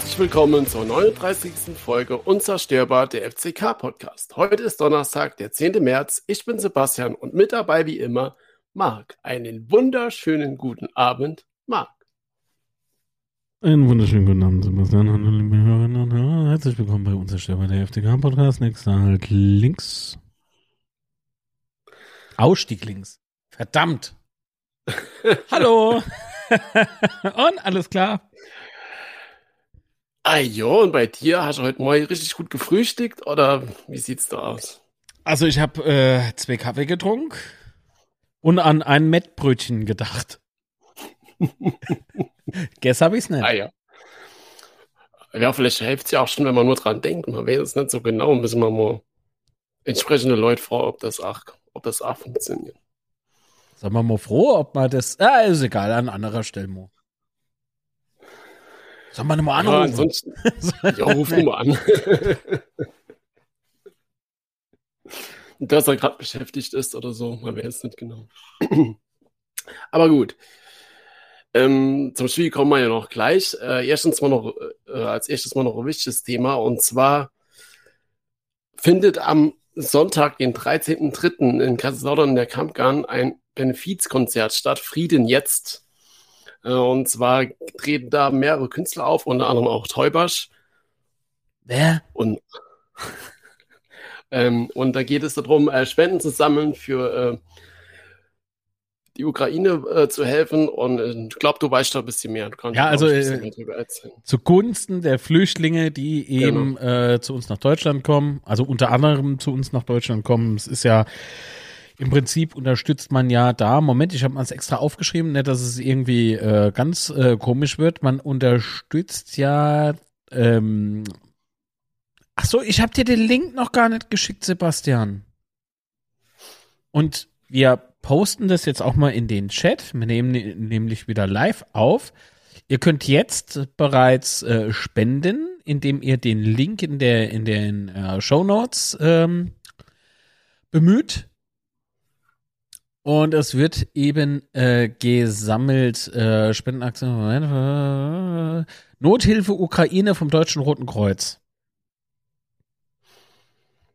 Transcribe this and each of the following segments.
Herzlich willkommen zur 39. Folge Unzerstörbar der FCK Podcast. Heute ist Donnerstag, der 10. März. Ich bin Sebastian und mit dabei wie immer Marc. Einen wunderschönen guten Abend, Marc. Einen wunderschönen guten Abend, Sebastian. Hallo, liebe Hörerinnen und Hörer. Herzlich willkommen bei Unzerstörbar der FCK Podcast. Nächster halt links. Ausstieg links. Verdammt. Hallo. und alles klar. Ah jo, und bei dir hast du heute Morgen richtig gut gefrühstückt oder wie sieht's da aus? Also ich habe äh, zwei Kaffee getrunken und an ein Mettbrötchen gedacht. Gestern habe ich's nicht. Ah ja. Ja, vielleicht hilft es ja auch schon, wenn man nur dran denkt. Man weiß es nicht so genau, müssen wir mal entsprechende Leute fragen, ob das auch, ob das auch funktioniert. Sagen wir mal froh, ob man das. Ah, ist egal, an anderer Stelle mal. Sollen wir mal anrufen? Ja, ansonsten, ja, ruf mal an. Dass er gerade beschäftigt ist oder so, man weiß es nicht genau. Aber gut. Ähm, zum Spiel kommen wir ja noch gleich. Äh, erstens mal noch, äh, als erstes mal noch ein wichtiges Thema und zwar findet am Sonntag, den 13.03. in Kaiserslautern in der Kampgarn ein Benefizkonzert statt. Frieden jetzt. Äh, und zwar treten da mehrere Künstler auf, unter anderem auch Teubasch. Wer? Und, ähm, und da geht es darum, äh, Spenden zu sammeln für äh, die Ukraine äh, zu helfen. Und äh, ich glaube, du weißt da ein bisschen mehr. ja, also äh, zugunsten der Flüchtlinge, die eben genau. zu uns nach Deutschland kommen, also unter anderem zu uns nach Deutschland kommen. Es ist ja im Prinzip unterstützt man ja da, Moment, ich habe mal extra aufgeschrieben, nicht, dass es irgendwie äh, ganz äh, komisch wird. Man unterstützt ja. Ähm, ach so, ich habe dir den Link noch gar nicht geschickt, Sebastian. Und wir posten das jetzt auch mal in den Chat. Wir nehmen nämlich wieder live auf. Ihr könnt jetzt bereits äh, spenden, indem ihr den Link in der in den äh, Show Notes ähm, bemüht. Und es wird eben äh, gesammelt, äh, Spendenaktion, äh, Nothilfe Ukraine vom Deutschen Roten Kreuz.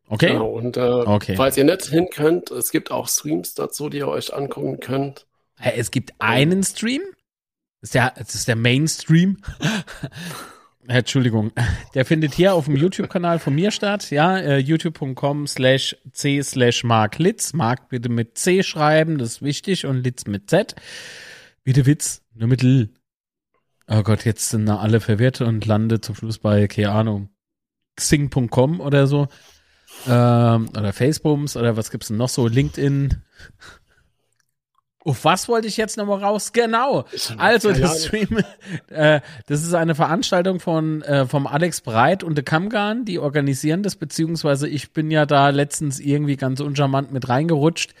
Okay. Genau, und äh, okay. falls ihr nicht hin könnt, es gibt auch Streams dazu, die ihr euch angucken könnt. Es gibt einen Stream? Ist der, ist der Mainstream. Entschuldigung, der findet hier auf dem YouTube-Kanal von mir statt, ja, äh, youtube.com slash c slash Mark Litz. Mark bitte mit C schreiben, das ist wichtig, und Litz mit Z. Bitte Witz, nur mit L. Oh Gott, jetzt sind da alle verwirrt und lande zum Schluss bei, keine Ahnung, xing.com oder so. Ähm, oder Facebooks oder was gibt's denn noch so? LinkedIn. Auf was wollte ich jetzt nochmal raus? Genau. Also, das Stream, äh, das ist eine Veranstaltung von äh, vom Alex Breit und The Kamgan, die organisieren das, beziehungsweise ich bin ja da letztens irgendwie ganz uncharmant mit reingerutscht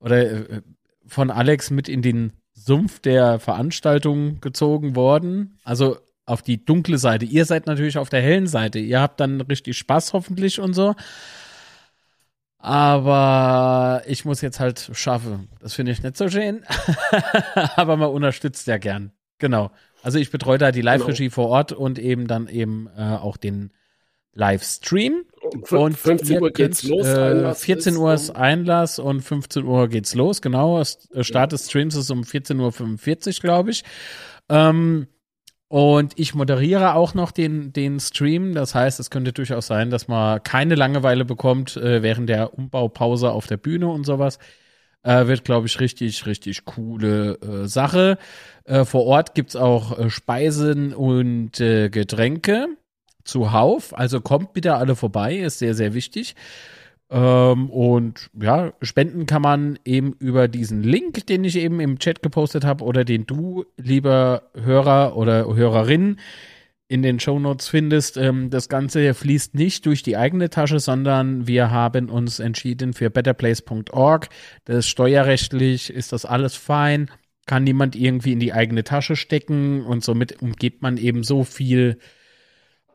oder äh, von Alex mit in den Sumpf der Veranstaltung gezogen worden. Also auf die dunkle Seite. Ihr seid natürlich auf der hellen Seite. Ihr habt dann richtig Spaß hoffentlich und so. Aber ich muss jetzt halt schaffen. Das finde ich nicht so schön. Aber man unterstützt ja gern. Genau. Also ich betreue da die Live-Regie genau. vor Ort und eben dann eben äh, auch den Livestream. Und 15 Uhr geht's los. Äh, 14 Uhr ist Einlass und 15 Uhr geht's los. Genau. Äh, Start des Streams ist um 14.45 Uhr, glaube ich. Ähm, und ich moderiere auch noch den, den Stream. Das heißt, es könnte durchaus sein, dass man keine Langeweile bekommt äh, während der Umbaupause auf der Bühne und sowas. Äh, wird, glaube ich, richtig, richtig coole äh, Sache. Äh, vor Ort gibt's auch äh, Speisen und äh, Getränke zuhauf. Also kommt bitte alle vorbei, ist sehr, sehr wichtig. Ähm, und ja, spenden kann man eben über diesen Link, den ich eben im Chat gepostet habe oder den du, lieber Hörer oder Hörerin, in den Shownotes findest. Ähm, das Ganze fließt nicht durch die eigene Tasche, sondern wir haben uns entschieden für betterplace.org. Das ist steuerrechtlich, ist das alles fein, kann niemand irgendwie in die eigene Tasche stecken und somit umgeht man eben so viel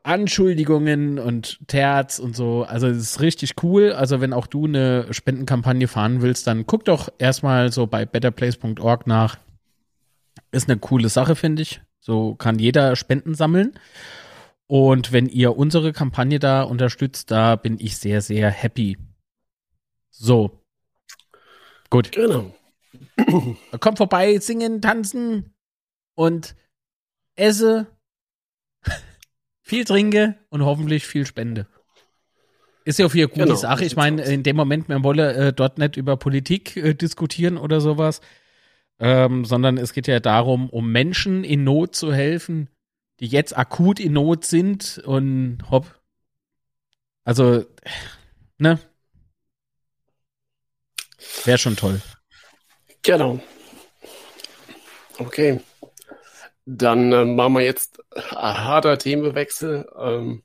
Anschuldigungen und Terz und so. Also es ist richtig cool. Also wenn auch du eine Spendenkampagne fahren willst, dann guck doch erstmal so bei betterplace.org nach. Ist eine coole Sache, finde ich. So kann jeder Spenden sammeln. Und wenn ihr unsere Kampagne da unterstützt, da bin ich sehr, sehr happy. So. Gut. Genau. Kommt vorbei, singen, tanzen und esse, viel trinke und hoffentlich viel spende. Ist ja auch eine gute genau, Sache. Ich meine, in dem Moment, man wolle äh, dort nicht über Politik äh, diskutieren oder sowas, ähm, sondern es geht ja darum, um Menschen in Not zu helfen, die jetzt akut in Not sind und hopp. Also, ne? Wäre schon toll. Genau. Okay. Dann äh, machen wir jetzt harter Themenwechsel. Ähm,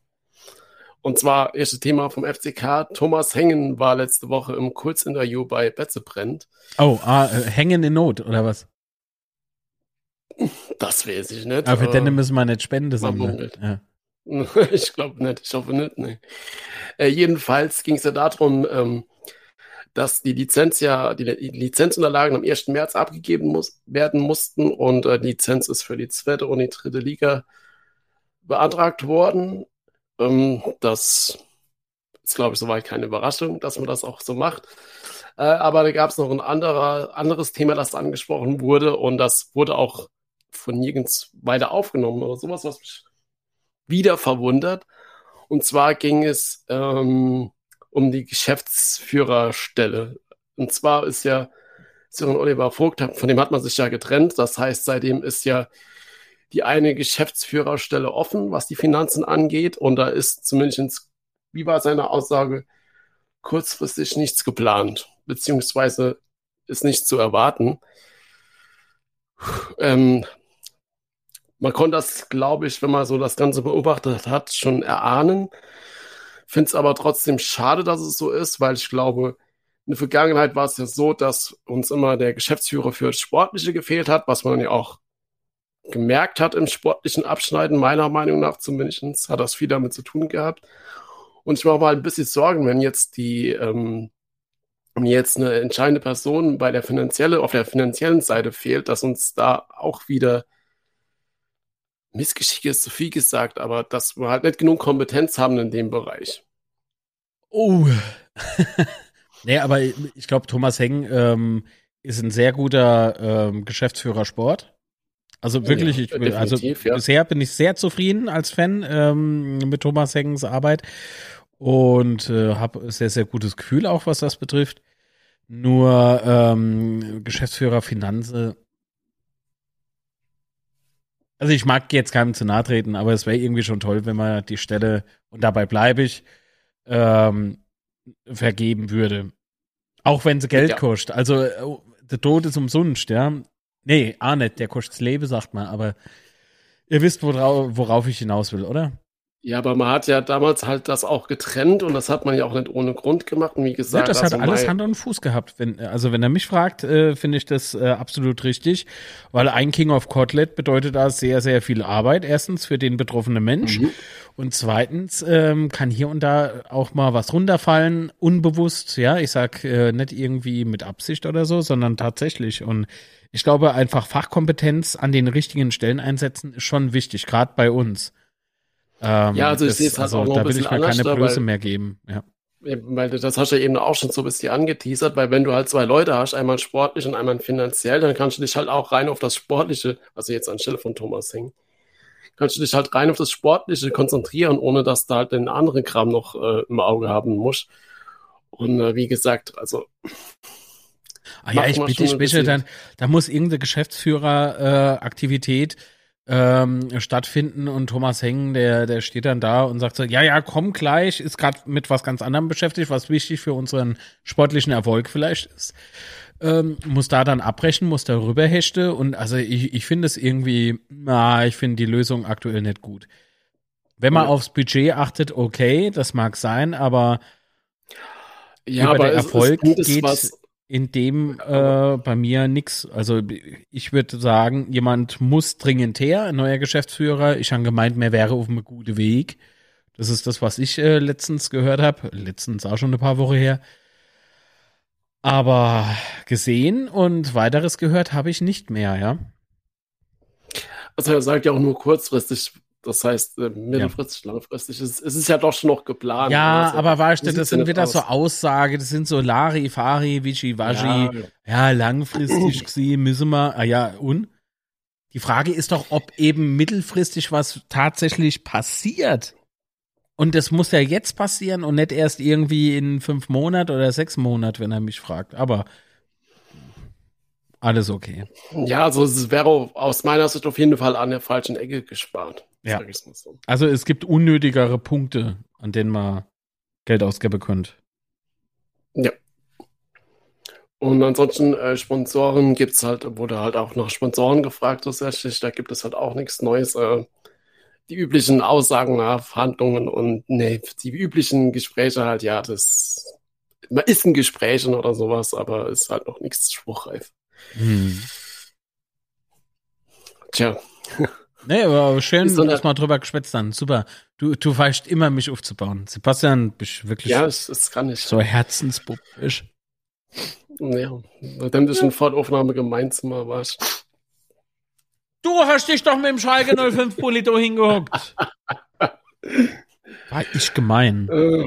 und zwar erstes Thema vom FCK. Thomas Hengen war letzte Woche im Kurzinterview bei Betze brennt. Oh, ah, äh, Hengen in Not, oder was? Das weiß ich nicht. Aber für den müssen wir nicht Spende sammeln. Ja. ich glaube nicht, ich hoffe nicht. Nee. Äh, jedenfalls ging es ja darum, ähm, dass die Lizenz ja, die, Lizenzunterlagen am 1. März abgegeben muss, werden mussten und äh, die Lizenz ist für die zweite und die dritte Liga beantragt worden. Ähm, das ist, glaube ich, soweit keine Überraschung, dass man das auch so macht. Äh, aber da gab es noch ein anderer, anderes Thema, das angesprochen wurde und das wurde auch von nirgends weiter aufgenommen oder sowas, was mich wieder verwundert. Und zwar ging es ähm, um die Geschäftsführerstelle. Und zwar ist ja Sören Oliver Vogt, von dem hat man sich ja getrennt. Das heißt, seitdem ist ja die eine Geschäftsführerstelle offen, was die Finanzen angeht. Und da ist zumindest, wie war seine Aussage, kurzfristig nichts geplant, beziehungsweise ist nichts zu erwarten. Ähm, man konnte das, glaube ich, wenn man so das Ganze beobachtet hat, schon erahnen. Finde es aber trotzdem schade, dass es so ist, weil ich glaube, in der Vergangenheit war es ja so, dass uns immer der Geschäftsführer für das Sportliche gefehlt hat, was man ja auch gemerkt hat im sportlichen Abschneiden, meiner Meinung nach zumindest, hat das viel damit zu tun gehabt. Und ich mache mal ein bisschen Sorgen, wenn jetzt die, ähm, jetzt eine entscheidende Person bei der finanzielle, auf der finanziellen Seite fehlt, dass uns da auch wieder Missgeschick ist zu viel gesagt, aber dass wir halt nicht genug Kompetenz haben in dem Bereich. Oh. nee, aber ich glaube, Thomas Heng ähm, ist ein sehr guter ähm, Geschäftsführer Sport. Also wirklich, ja, ich, also ja. bisher bin ich sehr zufrieden als Fan ähm, mit Thomas Hengens Arbeit und äh, habe sehr, sehr gutes Gefühl auch, was das betrifft. Nur ähm, Geschäftsführer Finanze also ich mag jetzt keinem zu nahe treten, aber es wäre irgendwie schon toll, wenn man die Stelle, und dabei bleibe ich, ähm, vergeben würde. Auch wenn sie Geld ja. kostet. Also oh, der Tod ist umsonst, ja. Nee, auch nicht, der kostet das Leben, sagt man, aber ihr wisst, worauf, worauf ich hinaus will, oder? Ja, aber man hat ja damals halt das auch getrennt und das hat man ja auch nicht ohne Grund gemacht. Und wie gesagt, ja, das also hat alles Hand und Fuß gehabt. Wenn, also wenn er mich fragt, äh, finde ich das äh, absolut richtig, weil ein King of Kotlet bedeutet da sehr, sehr viel Arbeit. Erstens für den betroffenen Mensch mhm. und zweitens ähm, kann hier und da auch mal was runterfallen, unbewusst. Ja, ich sag äh, nicht irgendwie mit Absicht oder so, sondern tatsächlich. Und ich glaube, einfach Fachkompetenz an den richtigen Stellen einsetzen ist schon wichtig, gerade bei uns. Ähm, ja, also ich sehe es halt also, auch noch da will ich mir keine Blöße mehr geben. Ja. Weil das hast du ja eben auch schon so ein bisschen angeteasert, weil wenn du halt zwei Leute hast, einmal sportlich und einmal finanziell, dann kannst du dich halt auch rein auf das Sportliche, also jetzt anstelle von Thomas Hing, kannst du dich halt rein auf das Sportliche konzentrieren, ohne dass du halt den anderen Kram noch äh, im Auge haben musst. Und äh, wie gesagt, also. Ah ja, ich bitte, ich bitte, dann, da muss irgendeine Geschäftsführeraktivität äh, ähm, stattfinden und Thomas Hengen, der, der steht dann da und sagt so, ja, ja, komm gleich, ist gerade mit was ganz anderem beschäftigt, was wichtig für unseren sportlichen Erfolg vielleicht ist. Ähm, muss da dann abbrechen, muss da rüberhechte und also ich, ich finde es irgendwie, na, ich finde die Lösung aktuell nicht gut. Wenn man ja. aufs Budget achtet, okay, das mag sein, aber ja, über aber der Erfolg geht was, in dem äh, bei mir nix. Also ich würde sagen, jemand muss dringend her, ein neuer Geschäftsführer. Ich habe gemeint, mir wäre auf einem guten Weg. Das ist das, was ich äh, letztens gehört habe. Letztens auch schon ein paar Wochen her. Aber gesehen und weiteres gehört habe ich nicht mehr, ja. Also er sagt ja auch nur kurzfristig, das heißt äh, mittelfristig, ja. langfristig. Es, es, ist ja doch schon noch geplant. Ja, also, aber weißt du, das sind wieder aus? so Aussagen, das sind so Lari, Fari, Vici, Waji. Ja, ja langfristig gesehen müssen wir. Ah ja, und? Die Frage ist doch, ob eben mittelfristig was tatsächlich passiert. Und das muss ja jetzt passieren und nicht erst irgendwie in fünf Monaten oder sechs Monaten, wenn er mich fragt. Aber alles okay. Ja, also es wäre aus meiner Sicht auf jeden Fall an der falschen Ecke gespart. Ja. So. Also es gibt unnötigere Punkte, an denen man Geld ausgeben könnte. Ja. Und ansonsten äh, Sponsoren gibt es halt, wurde halt auch nach Sponsoren gefragt tatsächlich. Da gibt es halt auch nichts Neues. Äh, die üblichen Aussagen nach Verhandlungen und nee, die üblichen Gespräche halt, ja, das man ist ein Gesprächen oder sowas, aber ist halt noch nichts spruchreif. Hm. Tja. Nee, aber schön, so dass wir drüber geschwätzt haben. Super. Du, du weißt immer, mich aufzubauen. Sebastian, bist wirklich ja, das, das kann ich. so herzensbubbisch. Ja, nachdem du schon vor der Aufnahme gemeinsam warst. Du hast dich doch mit dem Schalke 05 Polito hingehuckt. War ich gemein. Äh,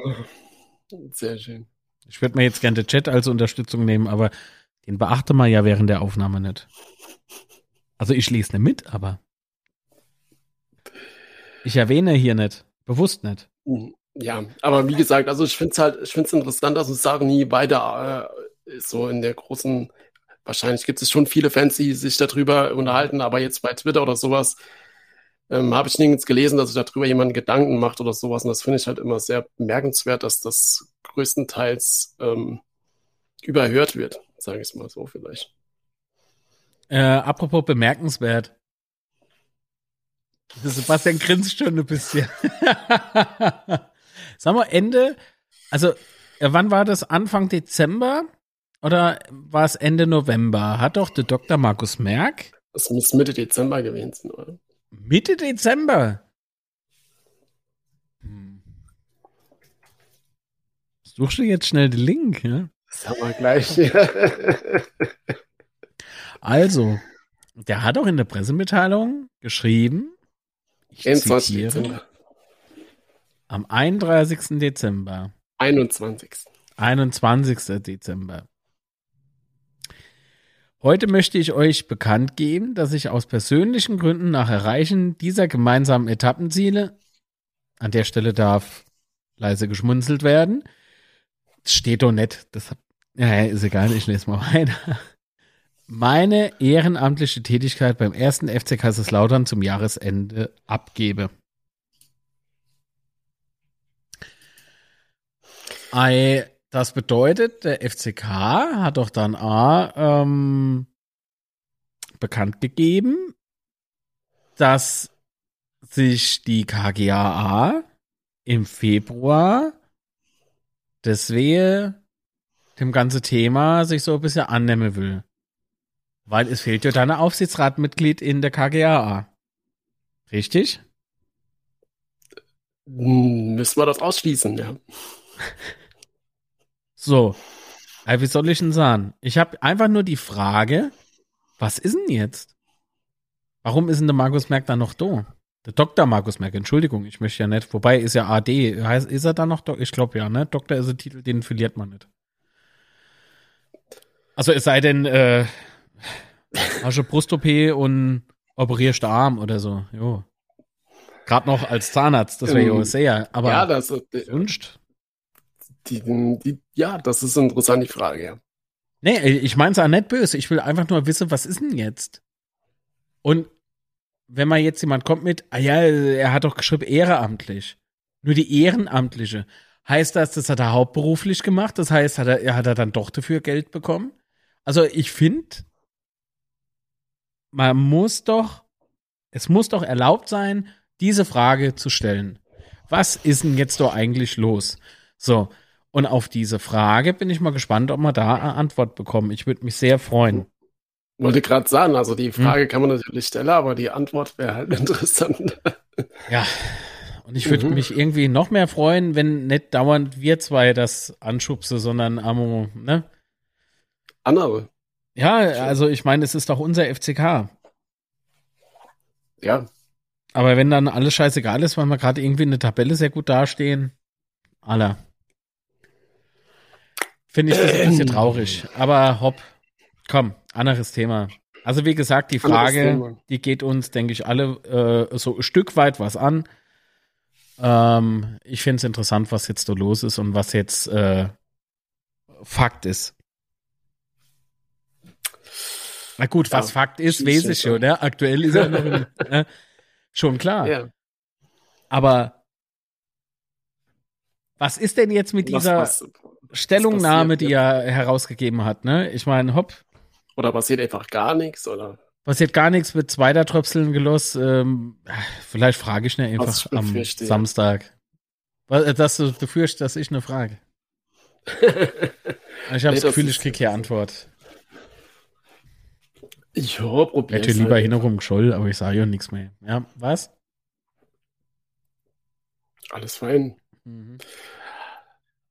sehr schön. Ich würde mir jetzt gerne den Chat als Unterstützung nehmen, aber den beachte man ja während der Aufnahme nicht. Also ich lese nicht mit, aber ich erwähne hier nicht. Bewusst nicht. Mhm. Ja, aber wie gesagt, also ich finde es halt, ich finde es interessant, dass uns sagen nie beide äh, so in der großen, wahrscheinlich gibt es schon viele Fans, die sich darüber unterhalten, aber jetzt bei Twitter oder sowas ähm, habe ich nirgends gelesen, dass sich darüber jemand Gedanken macht oder sowas. Und das finde ich halt immer sehr bemerkenswert, dass das größtenteils ähm, überhört wird sage ich es mal so vielleicht. Äh, apropos bemerkenswert. Sebastian grinst schon ein bisschen. Sag mal, Ende, also äh, wann war das? Anfang Dezember oder war es Ende November? Hat doch der Dr. Markus Merck. Das muss Mitte Dezember gewesen sein, oder? Mitte Dezember? Hm. Suchst du jetzt schnell den Link, ja? Das haben wir gleich. also, der hat auch in der Pressemitteilung geschrieben, ich zitiere, am 31. Dezember. 21. 21. Dezember. Heute möchte ich euch bekannt geben, dass ich aus persönlichen Gründen nach Erreichen dieser gemeinsamen Etappenziele, an der Stelle darf leise geschmunzelt werden, steht doch nicht. Das hat, ja, ist egal, ich lese mal weiter. Meine ehrenamtliche Tätigkeit beim ersten FC Kaiserslautern zum Jahresende abgebe. I, das bedeutet, der FCK hat doch dann A, ähm, bekannt gegeben, dass sich die KGAA im Februar deswegen dem ganze Thema sich so ein bisschen annehmen will. Weil es fehlt ja deine Aufsichtsratmitglied in der KGAA. Richtig? Hm, müssen wir das ausschließen, ja. so. wie soll ich denn sagen? Ich habe einfach nur die Frage, was ist denn jetzt? Warum ist denn der Markus Merck da noch da? Der Dr. Markus Merck, Entschuldigung, ich möchte ja nicht. Wobei ist ja AD. Heißt, ist er da noch? Ich glaube ja, ne? Doktor ist ein Titel, den verliert man nicht. Also es sei denn, äh, hast du Brust-OP und operierst Arm oder so. Jo. Gerade noch als Zahnarzt, das wäre ja ähm, sehr. Aber ja, das, äh, sonst. Die, die, ja, das ist eine interessante Frage, ja. Nee, ich meine es auch nicht böse. Ich will einfach nur wissen, was ist denn jetzt? Und wenn mal jetzt jemand kommt mit, ah ja, er hat doch geschrieben ehrenamtlich. Nur die Ehrenamtliche. Heißt das, das hat er hauptberuflich gemacht? Das heißt, hat er, hat er dann doch dafür Geld bekommen? Also ich finde, man muss doch, es muss doch erlaubt sein, diese Frage zu stellen. Was ist denn jetzt doch eigentlich los? So, und auf diese Frage bin ich mal gespannt, ob wir da eine Antwort bekommen. Ich würde mich sehr freuen. Wollte gerade sagen, also die hm. Frage hm. kann man natürlich stellen, aber die Antwort wäre halt interessant. Ja, und ich würde mhm. mich irgendwie noch mehr freuen, wenn nicht dauernd wir zwei das anschubse, sondern Amo, ne? Andere. Ja, also ich meine, es ist doch unser FCK. Ja. Aber wenn dann alles scheißegal ist, weil wir gerade irgendwie in der Tabelle sehr gut dastehen, aller. Finde ich das ein bisschen traurig. Aber hopp, komm, anderes Thema. Also wie gesagt, die Frage, die geht uns, denke ich, alle äh, so ein Stück weit was an. Ähm, ich finde es interessant, was jetzt so los ist und was jetzt äh, Fakt ist. Na gut, was ja, Fakt ist, weiß ich schon. Ja? Aktuell ist er noch in, ja, schon klar. Ja. Aber was ist denn jetzt mit was, dieser was, Stellungnahme, passiert, die er herausgegeben hat? Ne? Ich meine, hopp. Oder passiert einfach gar nichts? Oder? Passiert gar nichts mit zweiter Tröpseln gelost. Ähm, vielleicht frage ich ne einfach am Samstag. Was, dass du, du fürchtest, dass ich eine Frage. ich habe nee, das Gefühl, ich kriege hier Antwort. Ich probier Hätte lieber halt. hinterrum gescholl, aber ich sage ja nichts mehr. Ja, was? Alles fein. Mhm.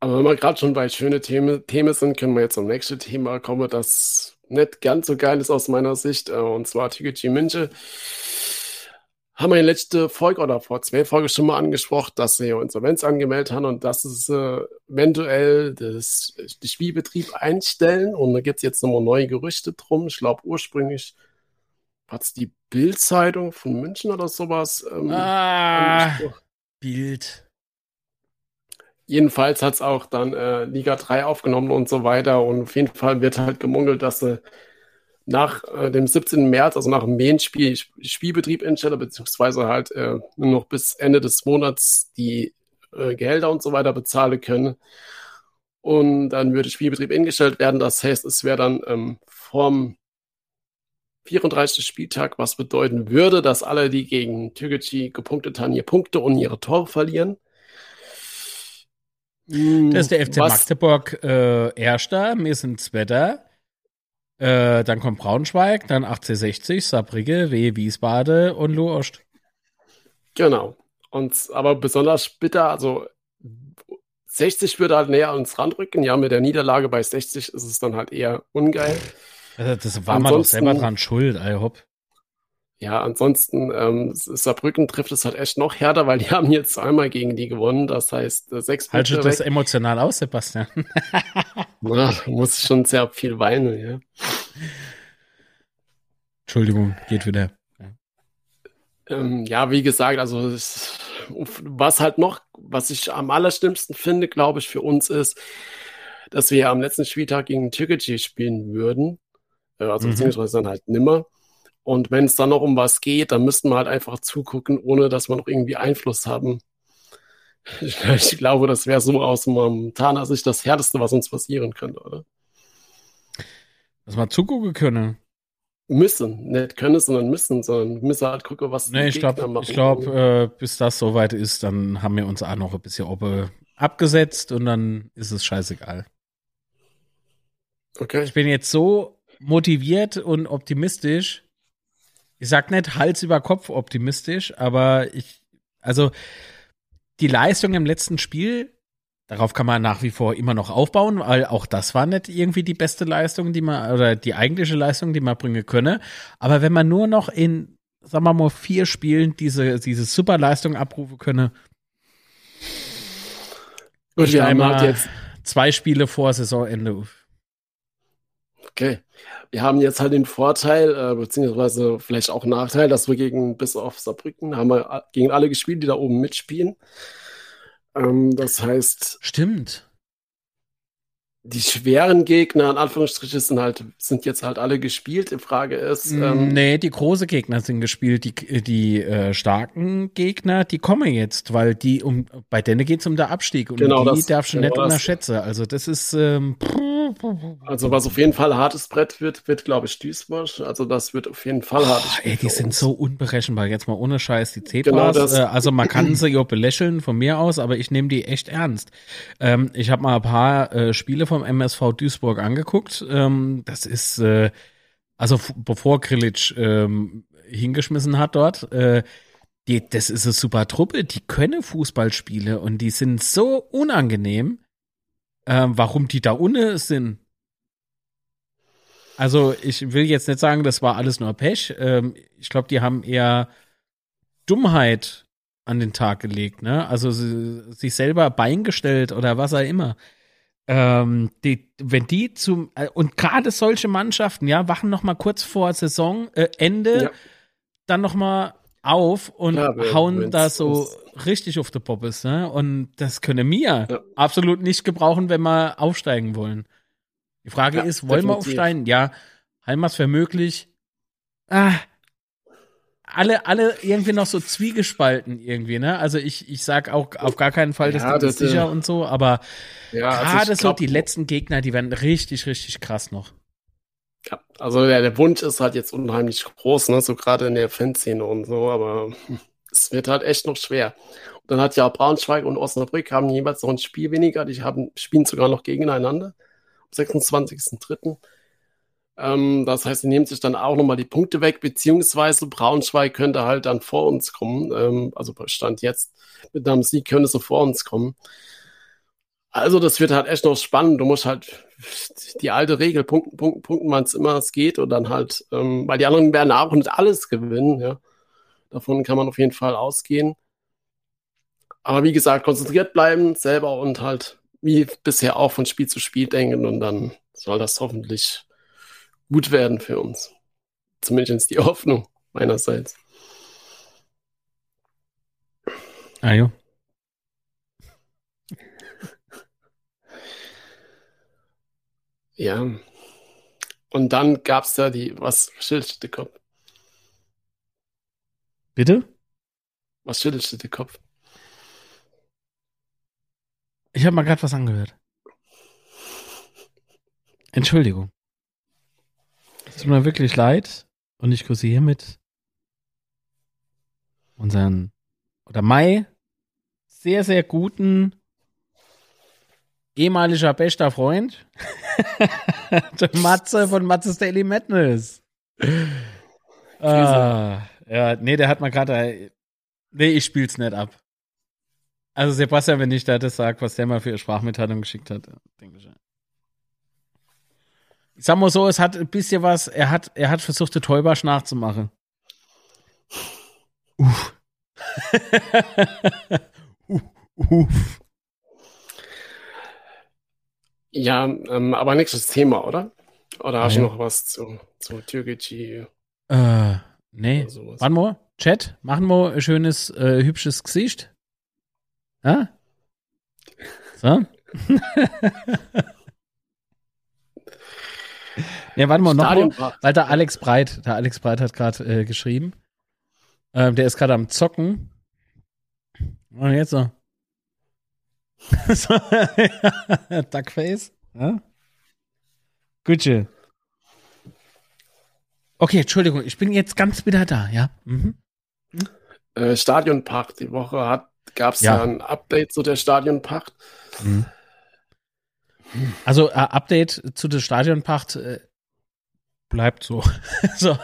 Aber wenn wir gerade schon bei schönen Themen, Themen sind, können wir jetzt zum nächsten Thema kommen, das nicht ganz so geil ist aus meiner Sicht, äh, und zwar Tiguchi Münche haben wir in letzte Folge oder vor zwei Folgen schon mal angesprochen, dass sie Insolvenz angemeldet haben und dass es äh, eventuell das, den Spielbetrieb einstellen. Und da gibt es jetzt nochmal neue Gerüchte drum. Ich glaube, ursprünglich hat es die Bild-Zeitung von München oder sowas. Ähm, ah, Bild. Jedenfalls hat es auch dann äh, Liga 3 aufgenommen und so weiter. Und auf jeden Fall wird halt gemungelt, dass sie nach äh, dem 17. März, also nach dem Main-Spiel, Spielbetrieb instelle, beziehungsweise halt äh, nur noch bis Ende des Monats die äh, Gehälter und so weiter bezahlen können. Und dann würde Spielbetrieb eingestellt werden. Das heißt, es wäre dann ähm, vom 34. Spieltag, was bedeuten würde, dass alle, die gegen Türkgücü gepunktet haben, ihr Punkte und ihre Tore verlieren. Das ist der FC was, Magdeburg äh, Erster, wir sind Zweiter. Äh, dann kommt Braunschweig, dann 1860, Saarbrücke, W. Wiesbaden und Luost. Genau. Und aber besonders bitter, also 60 würde halt näher ans Rand rücken. Ja, mit der Niederlage bei 60 ist es dann halt eher ungeil. Also das war man doch selber dran schuld, hopp. Ja, ansonsten, ähm, Saarbrücken trifft es halt echt noch härter, weil die haben jetzt einmal gegen die gewonnen. Das heißt, äh, sechs Punkte. Halt das emotional aus, Sebastian. Na, muss ich schon sehr viel weinen, ja. Entschuldigung, geht wieder. Ähm, ja, wie gesagt, also es, was halt noch, was ich am allerschlimmsten finde, glaube ich, für uns ist, dass wir am letzten Spieltag gegen Türkei spielen würden. Äh, also mhm. beziehungsweise dann halt nimmer. Und wenn es dann noch um was geht, dann müssten wir halt einfach zugucken, ohne dass wir noch irgendwie Einfluss haben. Ich, ich glaube, das wäre so aus momentaner Sicht das Härteste, was uns passieren könnte, oder? Dass wir zugucken können. Müssen, nicht können, sondern müssen, sondern müssen halt gucken, was nee, ich glaube, ich glaube, äh, bis das soweit ist, dann haben wir uns auch noch ein bisschen oben abgesetzt und dann ist es scheißegal. Okay. Ich bin jetzt so motiviert und optimistisch, ich sag nicht Hals über Kopf optimistisch, aber ich, also die Leistung im letzten Spiel, darauf kann man nach wie vor immer noch aufbauen, weil auch das war nicht irgendwie die beste Leistung, die man, oder die eigentliche Leistung, die man bringen könne. Aber wenn man nur noch in, sagen wir mal, vier Spielen diese, diese super Leistung abrufen könne, Gut, wir haben halt jetzt zwei Spiele vor Saisonende. Okay wir haben jetzt halt den Vorteil, äh, beziehungsweise vielleicht auch Nachteil, dass wir gegen, bis auf Saarbrücken, haben wir gegen alle gespielt, die da oben mitspielen. Ähm, das heißt. Stimmt die schweren Gegner, in Anführungsstrichen, sind halt, sind jetzt halt alle gespielt. Die Frage ist. Mm, ähm, nee, die große Gegner sind gespielt. Die, die äh, starken Gegner, die kommen jetzt, weil die um, bei denen geht's um den Abstieg und genau die das, darfst du genau nicht unterschätzen. Also das ist, ähm, also was auf jeden Fall hartes Brett wird, wird glaube ich Duisburg. Also das wird auf jeden Fall hart. Oh, ey, die sind so unberechenbar. Jetzt mal ohne Scheiß die Zebras. Genau äh, also man kann sie ja belächeln von mir aus, aber ich nehme die echt ernst. Ähm, ich habe mal ein paar äh, Spiele vom MSV Duisburg angeguckt. Ähm, das ist, äh, also bevor Grilic ähm, hingeschmissen hat dort, äh, die, das ist eine super Truppe, die können Fußballspiele und die sind so unangenehm, äh, warum die da unten sind. Also ich will jetzt nicht sagen, das war alles nur Pech. Ähm, ich glaube, die haben eher Dummheit an den Tag gelegt, ne? Also sie, sich selber Bein gestellt oder was auch immer. Ähm, die, wenn die zum äh, und gerade solche Mannschaften, ja, wachen noch mal kurz vor Saisonende äh, ja. dann noch mal auf und ja, hauen da so richtig auf der Poppes, ne? Und das könne mir ja. absolut nicht gebrauchen, wenn wir aufsteigen wollen. Die Frage ist, wollen definitiv. wir aufsteigen? Ja, es für möglich? Ah, alle, alle irgendwie noch so zwiegespalten irgendwie, ne? Also ich, ich sag auch auf gar keinen Fall, dass ja, das ist sicher und so, aber ja, also gerade also so die letzten Gegner, die werden richtig, richtig krass noch. Ja, also der, der Wunsch ist halt jetzt unheimlich groß, ne? So gerade in der Fanszene und so, aber es wird halt echt noch schwer. Und dann hat ja Braunschweig und Osnabrück haben jeweils noch ein Spiel weniger, die haben, spielen sogar noch gegeneinander. Am 26.03. Ähm, das heißt, sie nehmen sich dann auch nochmal die Punkte weg, beziehungsweise Braunschweig könnte halt dann vor uns kommen. Ähm, also Stand jetzt mit einem Sieg könnte sie vor uns kommen. Also das wird halt echt noch spannend. Du musst halt die alte Regel punkten, punkten, punkten, wann es immer es geht und dann halt, ähm, weil die anderen werden auch nicht alles gewinnen, ja. Davon kann man auf jeden Fall ausgehen. Aber wie gesagt, konzentriert bleiben selber und halt wie bisher auch von Spiel zu Spiel denken und dann soll das hoffentlich gut werden für uns. Zumindest die Hoffnung meinerseits. Ah, jo. Ja. Und dann gab es da die, was der Kopf? Bitte? Was schüttelte der Kopf? Ich habe mal gerade was angehört. Entschuldigung. Es tut mir wirklich leid und ich grüße hiermit unseren oder Mai sehr, sehr guten ehemaliger bester Freund der Matze von Matze's Daily Madness. ah, ja, nee, der hat mal gerade nee, ich spiel's nicht ab. Also Sebastian, wenn ich da das sag, was der mal für Sprachmitteilung geschickt hat, denke ich. Ich sag mal so, es hat ein bisschen was, er hat, er hat versucht, den Täubersch nachzumachen. Uff. Uff. Ja, ähm, aber nächstes Thema, oder? Oder hast du noch was zu, zu Türkei? Äh, nee. Wann mal? Chat, machen wir ein schönes, äh, hübsches Gesicht. Ja? So? Ja, warte mal, noch mal, weil der Alex Breit, der Alex Breit hat gerade äh, geschrieben. Ähm, der ist gerade am Zocken. Und jetzt so. so Duckface. Ja? Gucci. Okay, Entschuldigung, ich bin jetzt ganz wieder da, ja. Mhm. Mhm. Äh, Stadionpacht. Die Woche gab es ja. ja. ein Update zu der Stadionpacht. Mhm. Also äh, Update zu der Stadionpacht. Äh, bleibt so. so.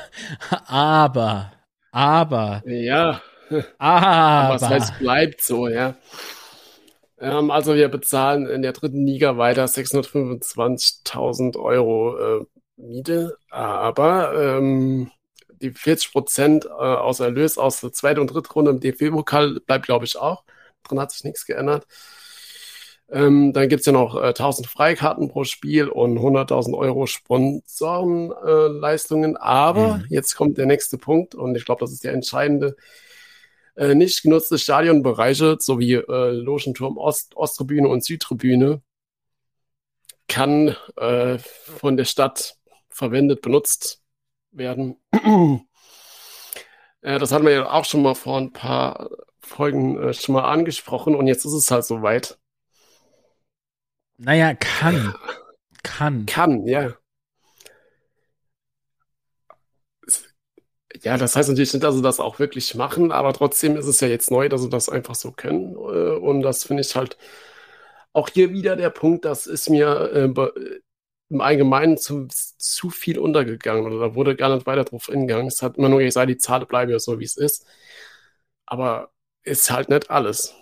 Aber, aber. Ja. Aber. Was heißt bleibt so, ja. Ähm, also wir bezahlen in der dritten Liga weiter 625.000 Euro äh, Miete, aber ähm, die 40 Prozent äh, aus Erlös aus der zweiten und dritten Runde im DFB-Pokal bleibt, glaube ich, auch. Drin hat sich nichts geändert. Ähm, dann gibt's ja noch äh, 1000 Freikarten pro Spiel und 100.000 Euro Sponsorenleistungen. Äh, Aber mhm. jetzt kommt der nächste Punkt und ich glaube, das ist der entscheidende. Äh, nicht genutzte Stadionbereiche sowie äh, Logenturm Ost, Osttribüne und Südtribüne kann äh, von der Stadt verwendet, benutzt werden. äh, das hatten wir ja auch schon mal vor ein paar Folgen äh, schon mal angesprochen und jetzt ist es halt soweit. Naja, kann. Kann. Kann, ja. Ja, das heißt natürlich nicht, dass sie das auch wirklich machen, aber trotzdem ist es ja jetzt neu, dass sie das einfach so können. Äh, und das finde ich halt auch hier wieder der Punkt, das ist mir äh, im Allgemeinen zu, zu viel untergegangen oder da wurde gar nicht weiter drauf hingegangen. Es hat immer nur gesagt, die Zahl bleibe ja so, wie es ist. Aber ist halt nicht alles.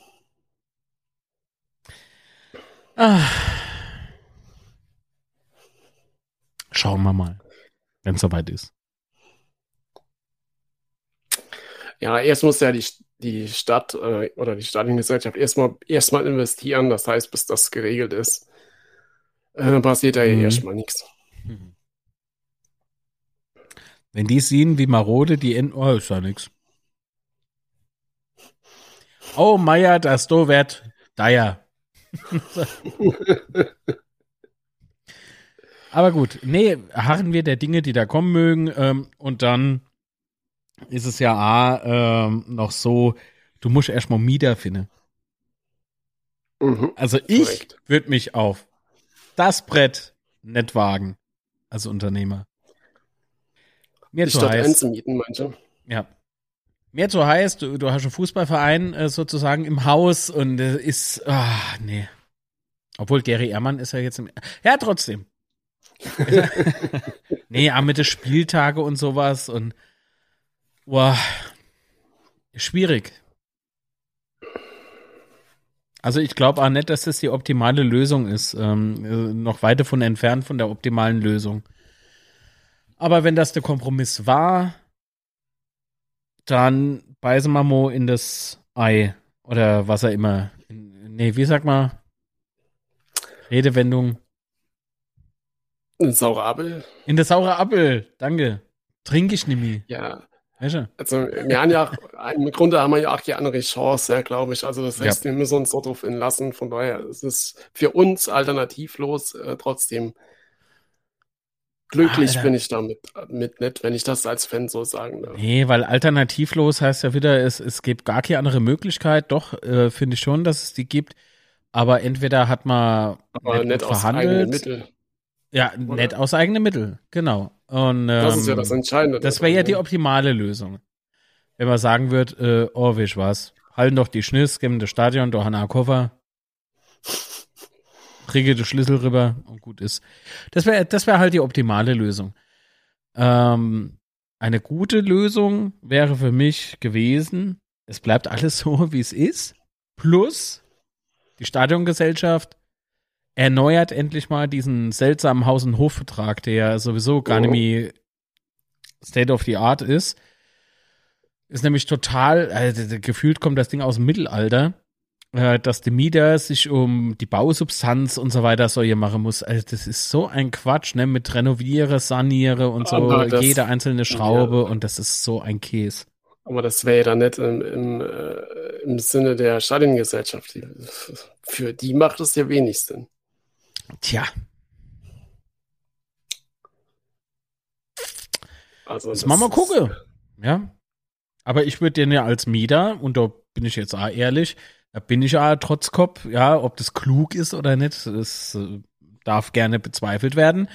Ah. Schauen wir mal, wenn es soweit ist. Ja, erst muss ja die, die Stadt äh, oder die Stadiongesellschaft erstmal erstmal investieren. Das heißt, bis das geregelt ist, äh, passiert ja mhm. erstmal nichts. Wenn die sehen, wie marode die enden, oh, ist ja nichts. Oh, Meier, das do wird Deier. Aber gut, nee, harren wir der Dinge, die da kommen mögen. Ähm, und dann ist es ja A, ähm, noch so, du musst erstmal Mieter finden. Mhm, also ich würde mich auf das Brett nicht wagen als Unternehmer. Mir zu heiß. Einzumieten, manche. Ja. Mir zu heiß, du, du hast einen Fußballverein äh, sozusagen im Haus und äh, ist, ah, nee. Obwohl Gary Ehrmann ist ja jetzt im, ja, trotzdem. nee, aber mit den Spieltage und sowas und, boah, schwierig. Also ich glaube auch nicht, dass das die optimale Lösung ist. Ähm, äh, noch weit davon entfernt von der optimalen Lösung. Aber wenn das der Kompromiss war, dann beißen wir mal in das Ei. Oder was er immer. Nee, wie sag mal? Redewendung. In saure Apfel. In der saure Apfel, danke. Trinke ich nämlich. Ja. Weißt Also wir haben ja, im Grunde haben wir ja auch die andere Chance, ja, glaube ich. Also das heißt, ja. wir müssen uns darauf lassen. Von daher ist es für uns alternativlos äh, trotzdem Glücklich Alter. bin ich damit mit nicht, wenn ich das als Fan so sagen darf. Nee, weil alternativlos heißt ja wieder, es, es gibt gar keine andere Möglichkeit. Doch, äh, finde ich schon, dass es die gibt. Aber entweder hat man Aber nicht, nicht aus eigenen Mitteln. Ja, Oder? nicht aus eigenen Mitteln, genau. Und, ähm, das ist ja das Entscheidende. Das wäre ja die optimale Lösung. Wenn man sagen würde, äh, oh, wisch was, halten doch die Schniss, geben das Stadion, doch an Koffer kriege den Schlüssel rüber und gut ist. Das wäre das wäre halt die optimale Lösung. Ähm, eine gute Lösung wäre für mich gewesen, es bleibt alles so, wie es ist, plus die Stadiongesellschaft erneuert endlich mal diesen seltsamen Haus- und Hofvertrag, der sowieso gar nicht oh. mehr State of the Art ist. Ist nämlich total, also gefühlt kommt das Ding aus dem Mittelalter dass der Mieter sich um die Bausubstanz und so weiter so hier machen muss. Also das ist so ein Quatsch, ne? Mit renoviere, saniere und so das, jede einzelne Schraube ja. und das ist so ein Käse. Aber das wäre ja dann nicht im, im, äh, im Sinne der Stadiongesellschaft. Für die macht es ja wenig Sinn. Tja. Also das, das mal mal gucken. Ja. Aber ich würde den ja als Mieter, und da bin ich jetzt auch ehrlich, da bin ich ja trotz Kopf, ja, ob das klug ist oder nicht, das äh, darf gerne bezweifelt werden.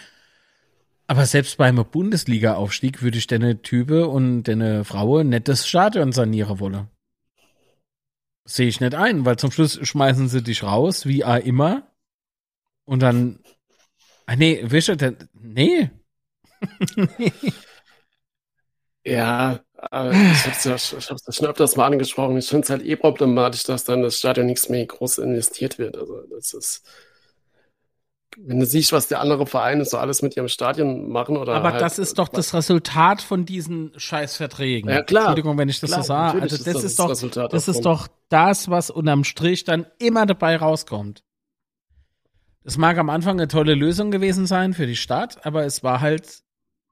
Aber selbst beim Bundesliga-Aufstieg würde ich deine Type und deine Frau nicht das Stadion sanieren wollen. Sehe ich nicht ein, weil zum Schluss schmeißen sie dich raus, wie auch immer. Und dann, ah nee, wische, nee. ja, äh, ich habe es ja, ich hab's ja schon öfters mal angesprochen. Ich finde es halt eh problematisch, dass dann das Stadion nichts mehr groß investiert wird. Also das ist, wenn du siehst, was der andere Vereine so alles mit ihrem Stadion machen oder. Aber halt, das ist doch das Resultat von diesen Scheißverträgen. Ja, klar. Entschuldigung, wenn ich das klar, so sage. Also das, ist, das ist doch, Resultat das ist doch das, was unterm Strich dann immer dabei rauskommt. Das mag am Anfang eine tolle Lösung gewesen sein für die Stadt, aber es war halt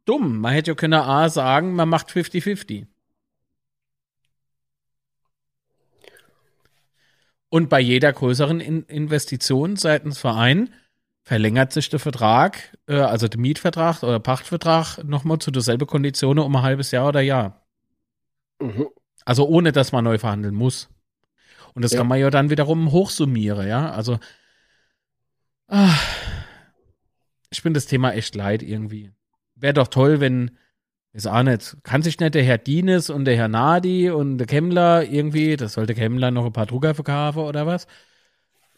dumm. Man hätte ja können A sagen, man macht 50-50. Und bei jeder größeren In Investition seitens Verein verlängert sich der Vertrag, äh, also der Mietvertrag oder Pachtvertrag nochmal zu derselben Kondition um ein halbes Jahr oder Jahr. Mhm. Also ohne, dass man neu verhandeln muss. Und das ja. kann man ja dann wiederum hochsummieren, ja. Also ach, ich bin das Thema echt leid irgendwie wäre doch toll, wenn, ist auch nicht, kann sich nicht der Herr Dienes und der Herr Nadi und der Kemmler irgendwie, das sollte Kemmler noch ein paar Drucker verkaufen oder was,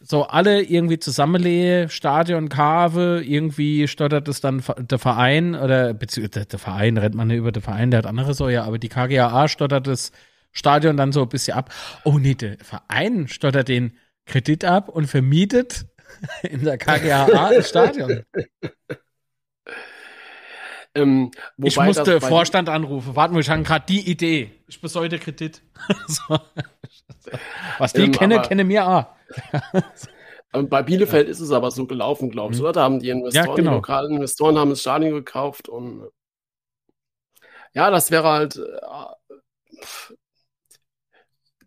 so alle irgendwie zusammenlegen, Stadion, Kave, irgendwie stottert es dann der Verein oder beziehungsweise der Verein, rennt man nicht über den Verein, der hat andere ja, aber die KGAA stottert das Stadion dann so ein bisschen ab. Oh nee, der Verein stottert den Kredit ab und vermietet in der KGAA das Stadion. Ähm, ich musste Vorstand anrufen. Warten wir, ich habe gerade die Idee. Ich besäude Kredit. so. Was die ähm, kenne, kenne mir auch. bei Bielefeld ja. ist es aber so gelaufen, glaube ich, mhm. oder? Da haben die Investoren, ja, genau. die lokalen Investoren haben das Stadion gekauft und ja, das wäre halt äh,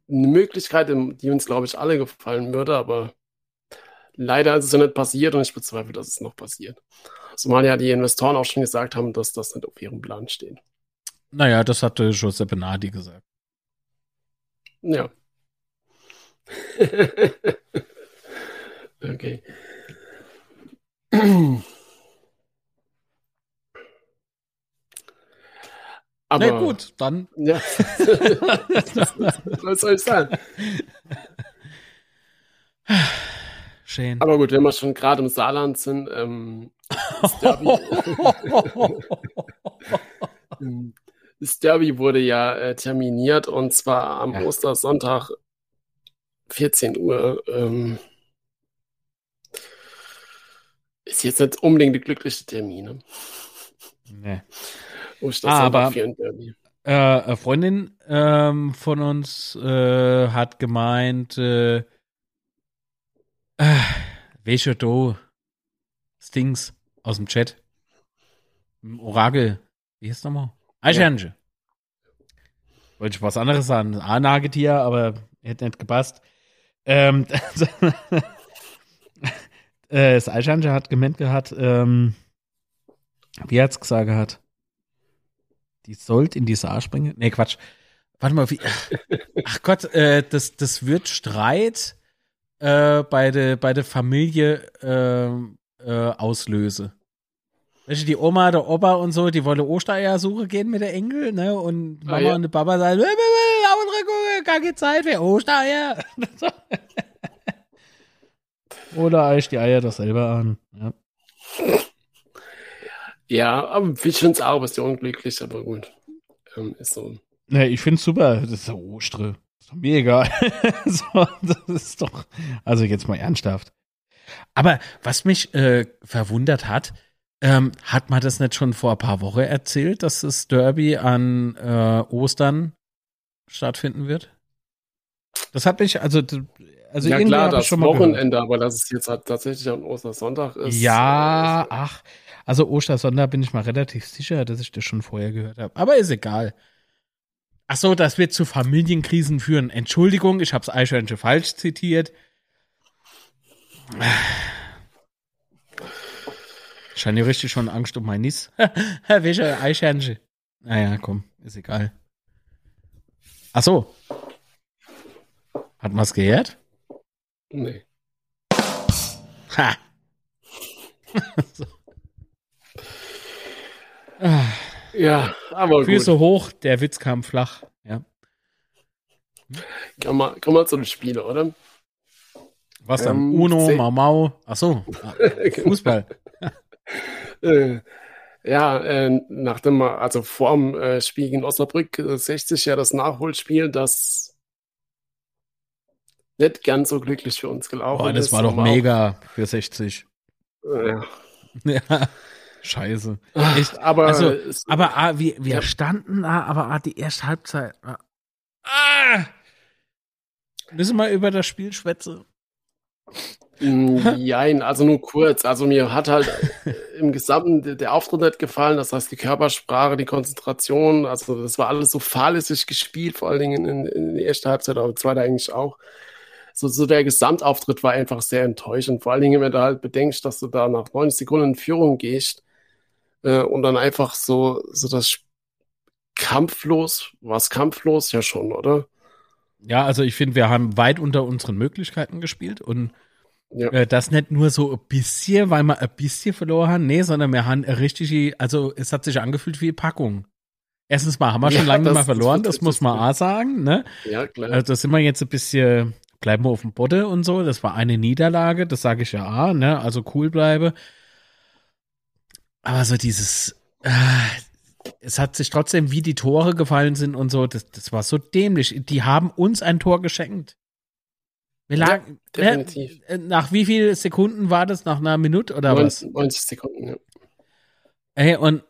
eine Möglichkeit, die uns, glaube ich, alle gefallen würde, aber leider ist es ja nicht passiert und ich bezweifle, dass es noch passiert. Zumal ja die Investoren auch schon gesagt haben, dass das nicht auf ihrem Plan steht. Naja, das hatte Giuseppe Nadi gesagt. Ja. okay. Aber, Na gut, dann. Ja. Was soll ich sagen? Schön. Aber gut, wenn wir schon gerade im Saarland sind, ähm, das, Derby, das Derby wurde ja äh, terminiert und zwar am ja. Ostersonntag 14 Uhr. Ähm, ist jetzt nicht unbedingt die glückliche Termine. Nee. Aber äh, eine Freundin ähm, von uns äh, hat gemeint, äh, äh, welcher do Stings aus dem Chat. Orakel, wie heißt nochmal? Eichhörnchen. Ja. Wollte ich was anderes sagen. A-Nagetier, aber hätte nicht gepasst. Ähm, äh, das Eichhörnchen hat gemeint gehabt, ähm, wie hat's gesagt hat? Die sollt in die Saar springen? Nee, Quatsch. Warte mal, wie. Ach Gott, äh, das, das wird Streit äh, bei der bei der Familie äh, äh, auslöse. Weißt du, die Oma, der Opa und so, die wollen Ostereier suchen gehen mit der Enkel, ne? Und ah, Mama ah, ja. und der Papa sagen, unsere gar keine Zeit für Ostereier. Oder eicht die Eier doch selber an. Ja. Ja, aber ich finde es auch ein bisschen unglücklich, aber gut. Ähm, ist so. Nee, ich finde es super. Das ist so Ostre. Ist doch mir egal. so, das ist doch. Also jetzt mal ernsthaft. Aber was mich äh, verwundert hat, ähm, hat man das nicht schon vor ein paar Wochen erzählt, dass das Derby an äh, Ostern stattfinden wird? Das hat mich, also, also ja klar, das schon Wochenende, aber dass es jetzt halt tatsächlich an Ostersonntag ist. Ja, äh, ach, also Ostersonntag bin ich mal relativ sicher, dass ich das schon vorher gehört habe. Aber ist egal. Ach so, das wird zu Familienkrisen führen. Entschuldigung, ich habe es Eichhörnchen falsch zitiert. Ja richtig schon Angst um mein Nis. Welcher Eichhörnchen? Naja, komm, ist egal. Ach so. Hat man es gehört? Nee. Ha. so. Ja, aber Füße gut. hoch, der Witz kam flach. Ja. Komm mal, komm mal zu den Spielen, oder? Was dann? Ähm, Uno, Mau Mau. Ach so, genau. Fußball. äh, ja, äh, nachdem wir, also vor dem äh, Spiel gegen Osnabrück, 60 äh, ja das Nachholspiel, das nicht ganz so glücklich für uns gelaufen Boah, das ist. war doch mega für 60. Ja. ja. Scheiße. Echt? Aber, also, aber ah, wir, wir ja. standen da, aber ah, die erste Halbzeit. Ah. ah! Müssen wir über das Spiel schwätzen? Nein, also nur kurz. Also mir hat halt im Gesamten der Auftritt nicht gefallen. Das heißt, die Körpersprache, die Konzentration, also das war alles so fahrlässig gespielt, vor allen Dingen in, in der ersten Halbzeit, aber zweite eigentlich auch. So, so der Gesamtauftritt war einfach sehr enttäuschend. Vor allen Dingen, wenn du halt bedenkst, dass du da nach 90 Sekunden in Führung gehst äh, und dann einfach so, so das kampflos, was kampflos ja schon, oder? Ja, also ich finde, wir haben weit unter unseren Möglichkeiten gespielt und ja. äh, das nicht nur so ein bisschen, weil wir ein bisschen verloren haben, nee, sondern wir haben richtig, also es hat sich angefühlt wie Packung. Erstens mal haben wir ja, schon lange nicht mehr verloren, das, das muss man auch sagen, ne? Ja, klar. Also da sind wir jetzt ein bisschen, bleiben wir auf dem Boden und so, das war eine Niederlage, das sage ich ja auch, ne? Also cool bleibe. Aber so dieses, äh, es hat sich trotzdem, wie die Tore gefallen sind und so, das, das war so dämlich. Die haben uns ein Tor geschenkt. Wir lagen, ja, definitiv. Äh, nach wie vielen Sekunden war das? Nach einer Minute oder 90, was? 90 Sekunden, ja. Ey, und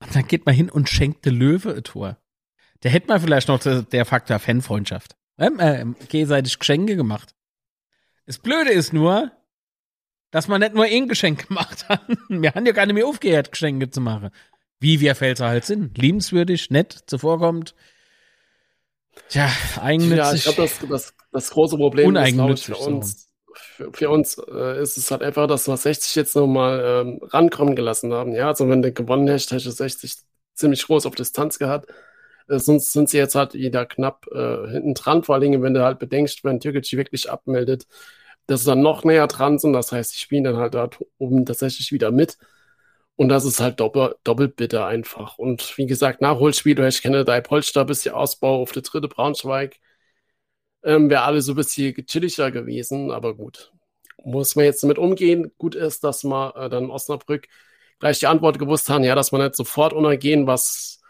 Und dann geht man hin und schenkt der Löwe ein Tor. Der hätte man vielleicht noch der, der Faktor Fanfreundschaft. Ähm, äh, gegenseitig Geschenke gemacht. Das Blöde ist nur, dass man nicht nur ein Geschenk gemacht hat. Wir haben ja gar nicht mehr aufgehört, Geschenke zu machen. Wie wir Pfälzer halt sind. Liebenswürdig, nett, zuvorkommt. Tja, eigennützig. Ja, ich glaube, das, das, das große Problem ist, glaube ich, für uns, für, für uns äh, ist es halt einfach, dass wir 60 jetzt nochmal ähm, rankommen gelassen haben. Ja, also wenn du gewonnen hast, hast du 60 ziemlich groß auf Distanz gehabt. Äh, sonst sind sie jetzt halt wieder knapp äh, hinten dran, vor allem wenn du halt bedenkst, wenn Türkei wirklich abmeldet, dass sie dann noch näher dran sind. Das heißt, die spielen dann halt da oben tatsächlich wieder mit. Und das ist halt doppel, doppelt bitter einfach. Und wie gesagt, Nachholspiel, ich kenne da Polster, bisschen Ausbau auf der dritte Braunschweig. Ähm, Wäre alles so ein bisschen chilliger gewesen, aber gut. Muss man jetzt damit umgehen. Gut ist, dass man äh, dann Osnabrück gleich die Antwort gewusst haben, ja, dass man nicht sofort untergehen, was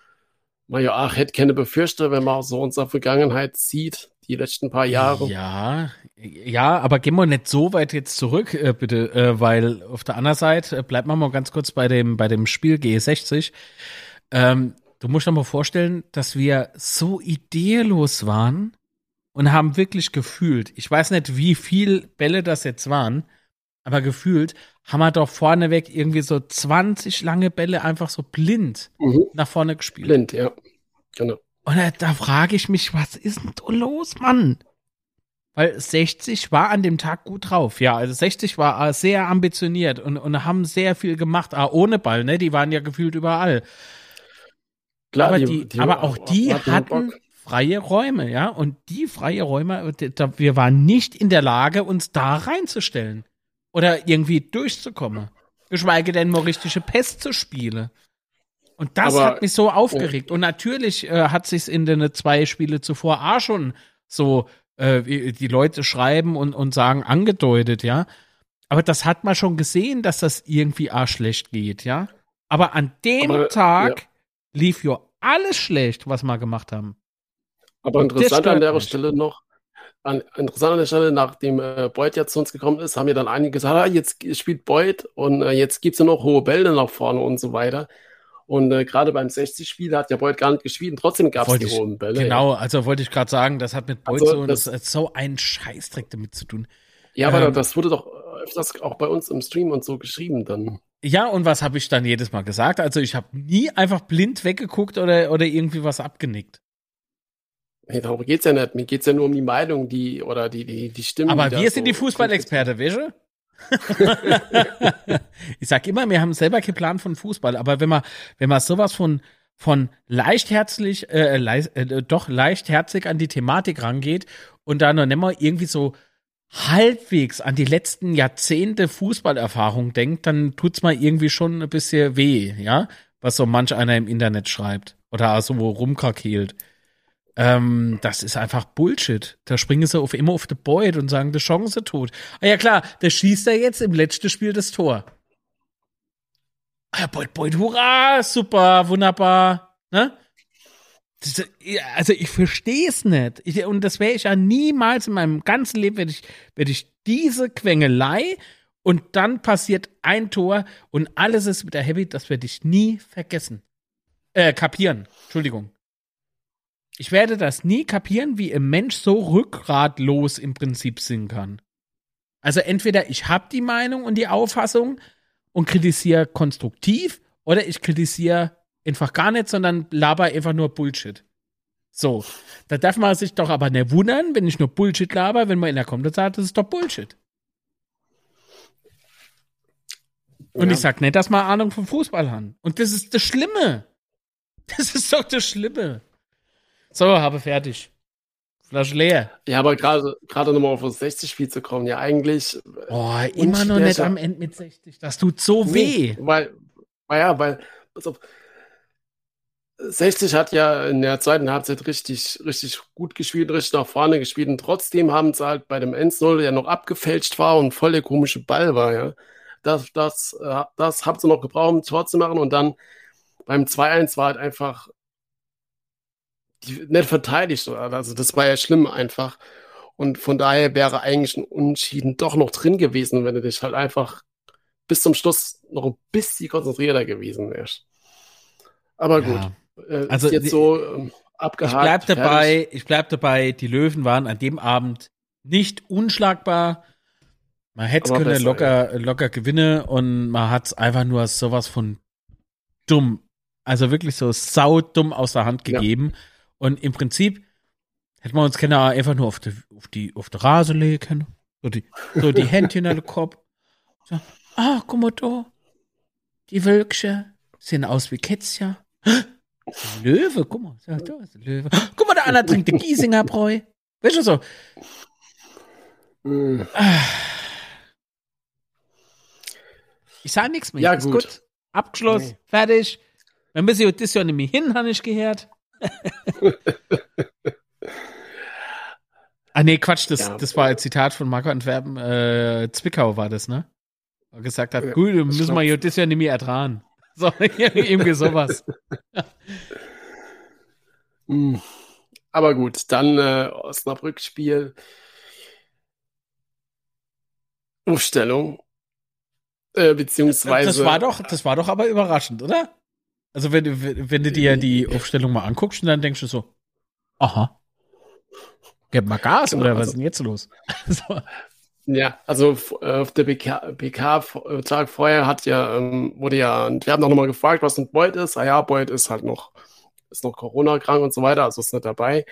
man ja auch hätte keine befürchte, wenn man so unsere Vergangenheit sieht, die letzten paar Jahre. Ja, ja, aber gehen wir nicht so weit jetzt zurück, äh, bitte, äh, weil auf der anderen Seite, äh, bleibt man mal ganz kurz bei dem, bei dem Spiel G60. Ähm, du musst dir mal vorstellen, dass wir so ideelos waren und haben wirklich gefühlt, ich weiß nicht, wie viel Bälle das jetzt waren, aber gefühlt haben wir doch vorneweg irgendwie so 20 lange Bälle einfach so blind mhm. nach vorne gespielt. Blind, ja. Genau. Und da, da frage ich mich, was ist denn da los, Mann? Weil 60 war an dem Tag gut drauf. Ja, also 60 war äh, sehr ambitioniert und, und haben sehr viel gemacht, ah, ohne Ball, ne? Die waren ja gefühlt überall. Klar, aber, die, die, die aber auch die hatten freie Räume, ja. Und die freie Räume, wir waren nicht in der Lage, uns da reinzustellen. Oder irgendwie durchzukommen. Geschweige denn mal richtige Pest zu spielen. Und das aber, hat mich so aufgeregt. Oh. Und natürlich äh, hat sich's in den zwei Spiele zuvor auch schon so äh, die Leute schreiben und, und sagen angedeutet, ja. Aber das hat man schon gesehen, dass das irgendwie auch schlecht geht, ja. Aber an dem aber, Tag ja. lief ja alles schlecht, was wir gemacht haben. Aber interessant an der mich. Stelle noch, an, interessant an der Stelle, nachdem äh, Boyd jetzt zu uns gekommen ist, haben wir dann einige gesagt, ah, jetzt spielt Boyd und äh, jetzt gibt es ja noch hohe Bälle nach vorne und so weiter. Und äh, gerade beim 60-Spiel hat ja Boyd gar nicht gespielt und trotzdem gab es die hohen Bälle. Genau, also wollte ich gerade sagen, das hat mit Boyd also, so, das, das so einen Scheißdreck damit zu tun. Ja, aber ähm, das wurde doch öfters auch bei uns im Stream und so geschrieben dann. Ja, und was habe ich dann jedes Mal gesagt? Also ich habe nie einfach blind weggeguckt oder, oder irgendwie was abgenickt. Nee, darum geht's ja nicht. Mir geht's ja nur um die Meinung, die oder die, die, die Stimmen. Aber wir sind die Fußballexperte, Wäsche? Ich sag immer, wir haben selber keinen Plan von Fußball, aber wenn man, wenn man sowas von, von leichtherzig, äh, leicht, äh, doch leichtherzig an die Thematik rangeht und da noch nicht mal irgendwie so halbwegs an die letzten Jahrzehnte Fußballerfahrung denkt, dann tut's mal irgendwie schon ein bisschen weh, ja, was so manch einer im Internet schreibt oder so rumkrakeelt. Ähm, das ist einfach Bullshit. Da springen sie auf, immer auf den Boyd und sagen, die Chance tot. Ah ja klar, der schießt er jetzt im letzten Spiel das Tor. Ah ja, Boyd, Boyd, hurra, super, wunderbar. Ne? Das, also ich verstehe es nicht. Ich, und das wäre ich ja niemals in meinem ganzen Leben, wenn ich, wenn ich diese Quengelei und dann passiert ein Tor und alles ist wieder happy, das werde ich nie vergessen. Äh, kapieren. Entschuldigung. Ich werde das nie kapieren, wie ein Mensch so rückgratlos im Prinzip sein kann. Also entweder ich habe die Meinung und die Auffassung und kritisiere konstruktiv oder ich kritisiere einfach gar nicht, sondern laber einfach nur Bullshit. So, da darf man sich doch aber nicht wundern, wenn ich nur Bullshit laber, wenn man in der Kommentar sagt, das ist doch Bullshit. Und ja. ich sag nicht, dass man Ahnung vom Fußball haben. Und das ist das Schlimme. Das ist doch das Schlimme. So, habe fertig. Flasche leer. Ja, aber gerade gerade nochmal auf das 60-Spiel zu kommen, ja eigentlich. Boah, immer noch nicht am Ende mit 60. Das tut so nee, weh. Weil, weil, ja, weil, pass auf, 60 hat ja in der zweiten Halbzeit richtig, richtig gut gespielt, richtig nach vorne gespielt und trotzdem haben sie halt bei dem 1-0 ja noch abgefälscht war und voll der komische Ball war, ja. Das, das, äh, das habt ihr noch gebraucht, um Tor zu machen und dann beim 2-1 war halt einfach die nicht verteidigt. Also das war ja schlimm einfach. Und von daher wäre eigentlich ein Unschieden doch noch drin gewesen, wenn du dich halt einfach bis zum Schluss noch ein bisschen konzentrierter gewesen wärst. Aber gut. Äh, also jetzt so ähm, abgehakt. Ich bleib dabei, fertig. ich bleib dabei, die Löwen waren an dem Abend nicht unschlagbar. Man hätte es können besser, locker, ja. locker gewinnen und man hat es einfach nur sowas von dumm, also wirklich so saudumm aus der Hand gegeben. Ja. Und im Prinzip hätten wir uns können einfach nur auf die, auf die, auf die Rase legen, so die, so die Händchen den Kopf. So, ah, guck mal da, die Wölkchen sehen aus wie Kätzchen. Löwe, guck mal, da ist ein Löwe. Guck mal, der andere trinkt den Giesinger Bräu. Weißt du so? Ich sage nichts mehr. Ja, gut. gut. Abgeschlossen, nee. fertig. Wir müssen das ja nicht mehr hin, habe ich gehört. ah, nee, Quatsch, das, ja. das war ein Zitat von Marco Antwerpen. Äh, Zwickau war das, ne? Er gesagt hat, ja, gut, müssen wir das ja nicht mehr ertragen. So, irgendwie sowas. Hm. Aber gut, dann äh, Osnabrück-Spiel. Aufstellung. Äh, beziehungsweise. Das war doch, das war doch aber überraschend, oder? Also wenn du, wenn du dir die Aufstellung mal anguckst, dann denkst du so, aha. Gib mal Gas, genau, oder was also, ist denn jetzt los? so. Ja, also äh, auf der BK, BK äh, Tag vorher hat ja, ähm, wurde ja, wir haben auch nochmal gefragt, was ein Beut ist. Ah ja, Beut ist halt noch, ist noch Corona-krank und so weiter, also ist nicht dabei.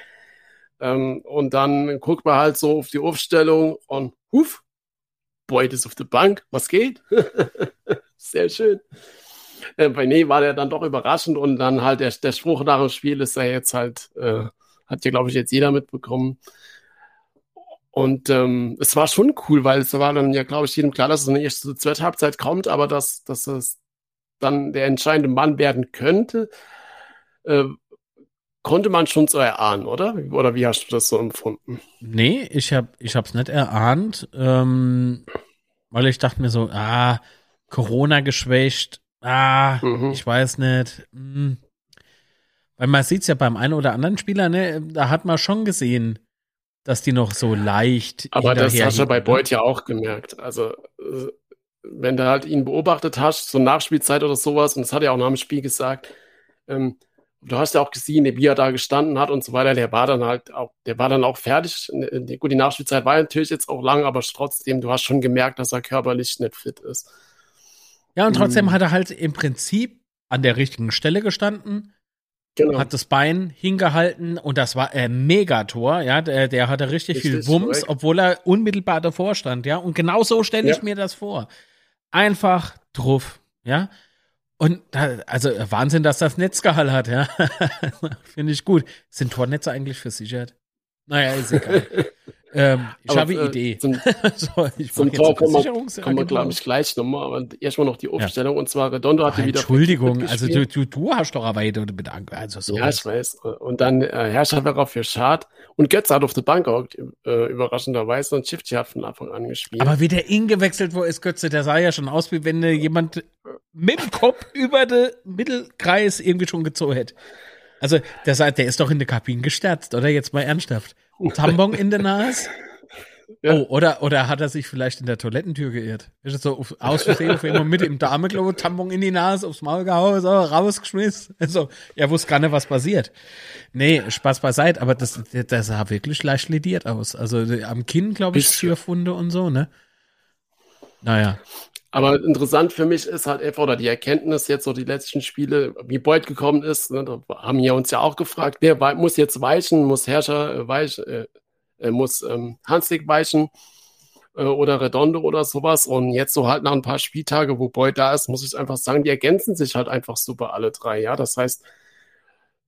Ähm, und dann guckt man halt so auf die Aufstellung und huf, Beut ist auf der Bank, was geht? Sehr schön. Äh, bei Nee war der dann doch überraschend und dann halt der, der Spruch nach dem Spiel ist ja jetzt halt, äh, hat ja glaube ich jetzt jeder mitbekommen und ähm, es war schon cool, weil es war dann ja, glaube ich, jedem klar, dass es eine erste zweite Halbzeit kommt, aber dass, dass es dann der entscheidende Mann werden könnte, äh, konnte man schon so erahnen, oder? Oder wie hast du das so empfunden? Nee, ich habe ich es nicht erahnt, ähm, weil ich dachte mir so, ah, Corona geschwächt, ah, mhm. ich weiß nicht. Hm. Weil man sieht es ja beim einen oder anderen Spieler, ne, da hat man schon gesehen, dass die noch so leicht. Aber das hast du bei ne? Beuth ja auch gemerkt. Also, äh, wenn du halt ihn beobachtet hast, so Nachspielzeit oder sowas, und das hat er auch nach dem Spiel gesagt, ähm, du hast ja auch gesehen, wie er da gestanden hat und so weiter, der war dann halt auch, der war dann auch fertig. Gut, die Nachspielzeit war natürlich jetzt auch lang, aber trotzdem, du hast schon gemerkt, dass er körperlich nicht fit ist. Ja, und trotzdem mhm. hat er halt im Prinzip an der richtigen Stelle gestanden Genau. Hat das Bein hingehalten und das war ein Megator, ja, der, der hatte richtig, richtig viel Wumms, korrekt. obwohl er unmittelbar davor stand, ja. Und genau so stelle ich ja. mir das vor. Einfach drauf, ja. Und da, also Wahnsinn, dass das Netz gehalten hat, ja. Finde ich gut. Sind Tornetze eigentlich versichert? Naja, ist egal. Ähm, ich aber, habe eine äh, Idee. Zum, so, zum Tor kommen wir, kommen wir glaube ich, gleich nochmal. Aber erstmal noch die Aufstellung. Ja. Und zwar Redondo hatte oh, wieder. Entschuldigung, also du, du, du hast doch aber heute bedankt. Also so ja, ich weiß. Und dann äh, Herrscher für Schad. Und Götze hat auf der Bank auch äh, überraschenderweise. Und Shifty hat von Anfang an gespielt. Aber wie der ihn gewechselt wo ist Götze, der sah ja schon aus, wie wenn jemand mit dem Kopf über den Mittelkreis irgendwie schon gezogen hätte. Also, der, der ist doch in der Kabine gestärzt, oder? Jetzt mal ernsthaft. Tambong in der Nase? Ja. Oh, oder, oder hat er sich vielleicht in der Toilettentür geirrt? Ist es so aus Versehen auf immer mit im Dameklo, Tambong in die Nase, aufs Maul gehauen, so, rausgeschmissen. Also, er wusste gar nicht, was passiert. Nee, Spaß beiseite, aber das, das sah wirklich leicht lediert aus. Also, am Kinn, glaube ich, Türfunde und so, ne? Naja. Aber interessant für mich ist halt einfach, oder die Erkenntnis jetzt so die letzten Spiele, wie Beuth gekommen ist, ne, da haben wir uns ja auch gefragt, wer muss jetzt weichen, muss Herrscher äh, weichen, äh, äh, muss ähm, Hanslik weichen äh, oder Redondo oder sowas. Und jetzt so halt nach ein paar Spieltage, wo Beuth da ist, muss ich einfach sagen, die ergänzen sich halt einfach super alle drei. Ja, das heißt,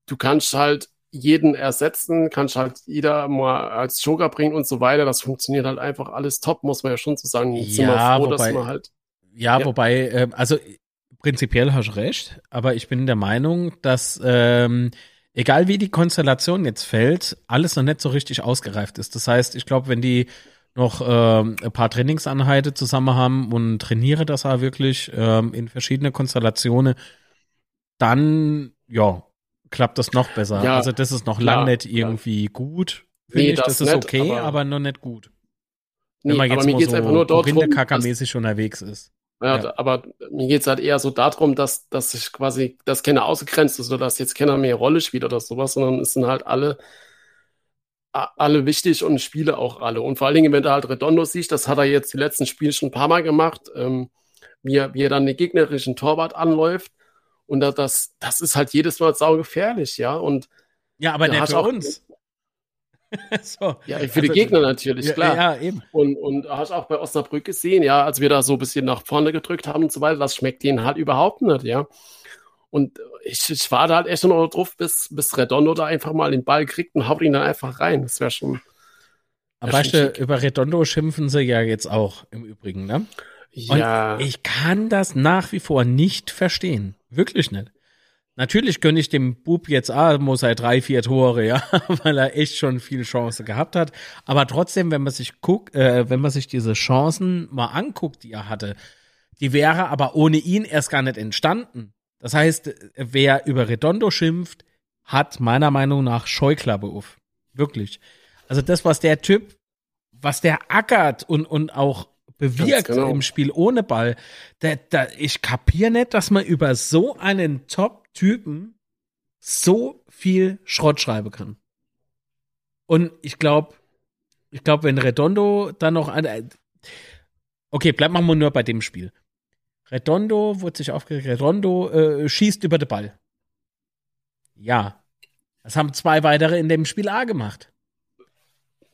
du kannst halt jeden ersetzen, kannst halt jeder mal als Joker bringen und so weiter. Das funktioniert halt einfach alles top, muss man ja schon so sagen. Ich ja, froh, wobei, dass man halt ja, ja. wobei, äh, also prinzipiell hast du recht, aber ich bin der Meinung, dass ähm, egal wie die Konstellation jetzt fällt, alles noch nicht so richtig ausgereift ist. Das heißt, ich glaube, wenn die noch ähm, ein paar Trainingsanheiten zusammen haben und trainiere das auch wirklich ähm, in verschiedene Konstellationen, dann ja, klappt das noch besser. Ja, also das ist noch lange nicht irgendwie ja. gut, finde nee, ich. Das, das ist nicht, okay, aber, aber noch nicht gut. Wenn nee, man jetzt mal so Rinde-Kaka-mäßig unterwegs ist. Ja, ja. Aber mir geht es halt eher so darum, dass, dass ich quasi, dass keiner ausgegrenzt ist oder dass jetzt keiner mehr Rolle spielt oder sowas, sondern es sind halt alle, alle wichtig und spiele auch alle. Und vor allen Dingen, wenn du halt Redondo siehst, das hat er jetzt die letzten Spiele schon ein paar Mal gemacht, ähm, wie, er, wie er dann den gegnerischen Torwart anläuft. Und das, das ist halt jedes Mal saugefährlich, ja. Und ja, aber nicht für auch, uns. so. Ja, für also, die Gegner natürlich, ja, klar. Ja, eben. Und, und hast auch bei Osnabrück gesehen, ja, als wir da so ein bisschen nach vorne gedrückt haben und so weiter, das schmeckt denen halt überhaupt nicht, ja. Und ich, ich war da halt echt nur drauf, bis, bis Redondo da einfach mal den Ball kriegt und haut ihn dann einfach rein. Das wäre schon. Aber weißt du, über Redondo schimpfen sie ja jetzt auch im Übrigen, ne? Ja. Und ich kann das nach wie vor nicht verstehen. Wirklich nicht. Natürlich gönne ich dem Bub jetzt ah, muss er drei, vier Tore, ja, weil er echt schon viel Chance gehabt hat. Aber trotzdem, wenn man sich guckt, äh, wenn man sich diese Chancen mal anguckt, die er hatte, die wäre aber ohne ihn erst gar nicht entstanden. Das heißt, wer über Redondo schimpft, hat meiner Meinung nach Scheuklappe auf. Wirklich. Also das, was der Typ, was der ackert und, und auch bewirkt genau. im Spiel ohne Ball, da, da, ich kapiere nicht, dass man über so einen Top Typen so viel Schrott schreiben kann. Und ich glaube, ich glaube, wenn Redondo dann noch ein. Okay, bleiben wir nur bei dem Spiel. Redondo wurde sich aufgeregt. Redondo äh, schießt über den Ball. Ja. Das haben zwei weitere in dem Spiel A gemacht.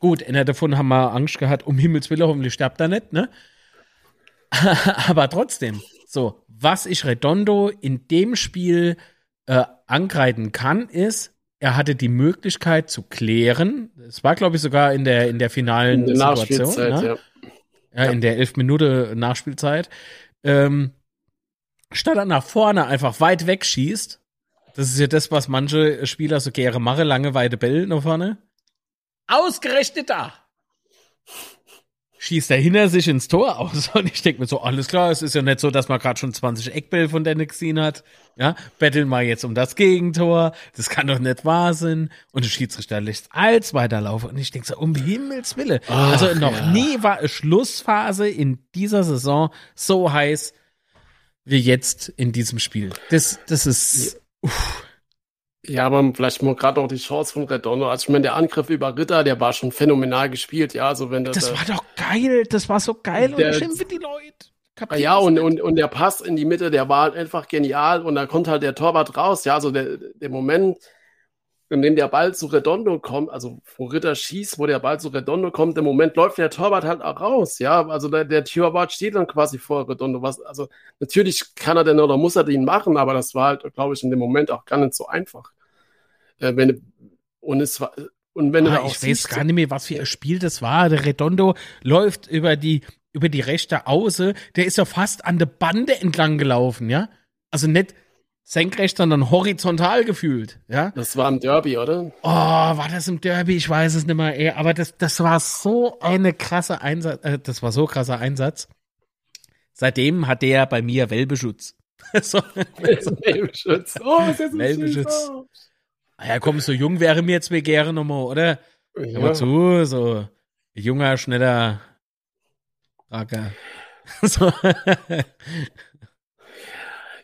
Gut, einer davon haben wir Angst gehabt, um Himmels Willen, hoffentlich stirbt er nicht, ne? Aber trotzdem, so, was ich Redondo in dem Spiel äh, angreifen kann, ist, er hatte die Möglichkeit zu klären. Es war, glaube ich, sogar in der, in der finalen in der Situation. Ne? Ja. Ja, in der elf Minute Nachspielzeit. Ähm, statt er nach vorne einfach weit weg schießt, das ist ja das, was manche Spieler so gerne machen, lange weite Bälle nach vorne. Ausgerechnet da! schießt er hinter sich ins Tor aus. Und ich denke mir so, alles klar, es ist ja nicht so, dass man gerade schon 20 Eckbälle von Dennis gesehen hat. Ja, betteln wir jetzt um das Gegentor. Das kann doch nicht wahr sein. Und der Schiedsrichter lässt als weiterlaufen. Und ich denke so, um Himmels Wille. Ach, also noch ja. nie war eine Schlussphase in dieser Saison so heiß wie jetzt in diesem Spiel. Das, das ist, uff. Ja, aber vielleicht mal gerade noch die Chance von Redondo. Also ich meine, der Angriff über Ritter, der war schon phänomenal gespielt, ja. Also wenn das, das war doch geil, das war so geil der, und schimpfen die Leute. Kapieren ja, und, und, und der Pass in die Mitte, der war halt einfach genial und da kommt halt der Torwart raus, ja. Also der, der Moment, in dem der Ball zu Redondo kommt, also wo Ritter schießt, wo der Ball zu Redondo kommt, im Moment läuft der Torwart halt auch raus, ja. Also der, der Torwart steht dann quasi vor Redondo. Was, also natürlich kann er denn oder muss er den machen, aber das war halt, glaube ich, in dem Moment auch gar nicht so einfach. Äh, wenn, und es war, und wenn ah, du ich weiß gar nicht mehr, was für ein Spiel das war. Der Redondo läuft über die, über die rechte Auße. Der ist ja fast an der Bande entlang gelaufen, ja? Also nicht senkrecht, sondern horizontal gefühlt, ja? Das war im Derby, oder? Oh, war das im Derby? Ich weiß es nicht mehr. Ey, aber das, das war so eine krasse Einsatz, äh, das war so krasser Einsatz. Seitdem hat der bei mir Welbeschutz. so, Welbeschutz. Oh, ist jetzt ein Welbeschutz. Ah ja, komm, so jung wäre mir jetzt Begehre nochmal, oder? Ja. Mal zu, so junger, schneller Racker. so.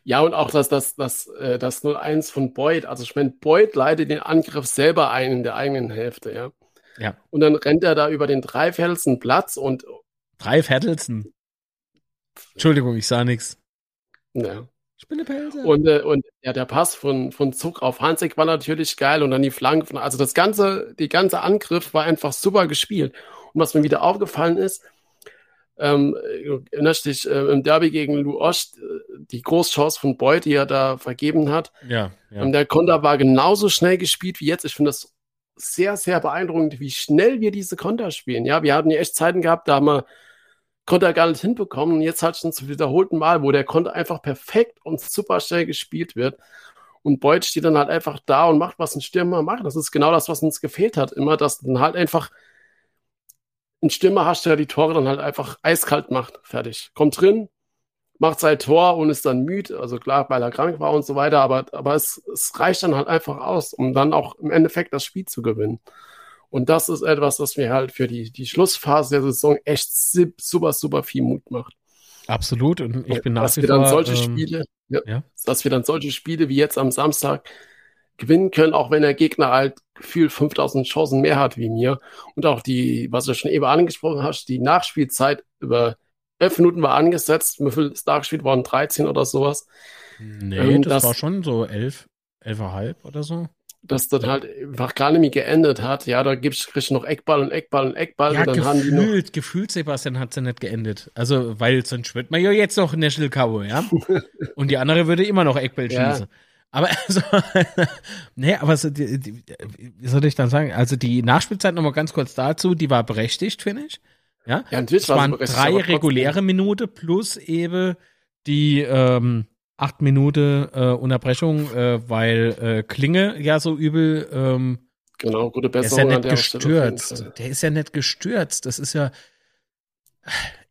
Ja, und auch das, das, das, äh, das 0-1 von Boyd. Also ich meine, Boyd leitet den Angriff selber ein in der eigenen Hälfte, ja. Ja. Und dann rennt er da über den dreiviertelsten Platz und. Dreiviertelsten? Entschuldigung, ich sah nichts. Ja. Spinnepelze. Und, äh, und ja, der Pass von, von Zug auf Hansik war natürlich geil und dann die Flanken. Also das ganze, die ganze Angriff war einfach super gespielt. Und was mir wieder aufgefallen ist, ähm, erinnerst dich äh, im Derby gegen Lou Ost, äh, die Großchance von Boyd, die er da vergeben hat. Ja, ja. Und der Konter war genauso schnell gespielt wie jetzt. Ich finde das sehr, sehr beeindruckend, wie schnell wir diese Konter spielen. Ja, wir hatten ja echt Zeiten gehabt, da haben wir konnte er gar nicht hinbekommen. Und jetzt hat schon zum wiederholten Mal, wo der konnte einfach perfekt und super schnell gespielt wird. Und Boyd steht dann halt einfach da und macht, was ein Stürmer macht. Das ist genau das, was uns gefehlt hat. Immer, dass dann halt einfach ein Stürmer hast, der die Tore dann halt einfach eiskalt macht. Fertig. Kommt drin, macht sein Tor und ist dann müde. Also klar, weil er krank war und so weiter. Aber, aber es, es reicht dann halt einfach aus, um dann auch im Endeffekt das Spiel zu gewinnen. Und das ist etwas, das mir halt für die, die Schlussphase der Saison echt super, super viel Mut macht. Absolut. Und ich bin nach dass wir dann solche ähm, Spiele, ja, ja. dass wir dann solche Spiele wie jetzt am Samstag gewinnen können, auch wenn der Gegner halt gefühlt 5000 Chancen mehr hat wie mir. Und auch die, was du schon eben angesprochen hast, die Nachspielzeit über elf Minuten war angesetzt. Wie viel ist nachgespielt worden? 13 oder sowas. Nee, Ähm, das, das- war schon so elf, elfeinhalb oder so. Dass dann halt einfach gar nicht mehr geendet hat. Ja, da gibt's kriegst du noch Eckball und Eckball und Eckball. Ja, und dann haben die noch. gefühlt, gefühlt, Sebastian, hat sie nicht geendet. Also, weil sonst wird man ja jetzt noch National Cowboy, ja? Und die andere würde immer noch Eckball Ja. schießen. Aber also, nee, aber so, die, die, wie soll ich dann sagen? Also die Nachspielzeit nochmal ganz kurz dazu, die war berechtigt, finde ich. Ja, Ja, natürlich es waren drei reguläre Minuten plus eben die ähm, acht Minuten äh, Unterbrechung, äh, weil äh, Klinge ja so übel ähm, Genau, gute der ist Besserung ja nicht gestürzt. Der ist ja nicht gestürzt. Das ist ja.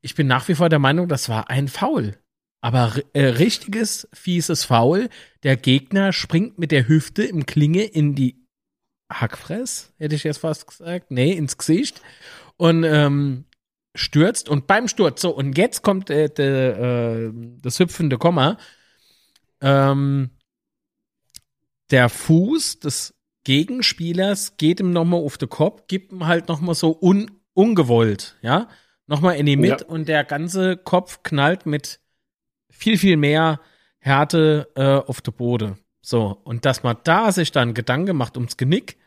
Ich bin nach wie vor der Meinung, das war ein Foul. Aber äh, richtiges, fieses Foul. Der Gegner springt mit der Hüfte im Klinge in die Hackfress, hätte ich jetzt fast gesagt. Nee, ins Gesicht. Und ähm, stürzt. Und beim Sturz, so, und jetzt kommt äh, der, äh, das hüpfende Komma. Ähm, der Fuß des Gegenspielers geht ihm nochmal auf den Kopf, gibt ihm halt nochmal so un, ungewollt, ja, nochmal in die Mitte Ja. und der ganze Kopf knallt mit viel, viel mehr Härte äh, auf den Boden. So, und dass man da sich dann Gedanken macht ums Genick,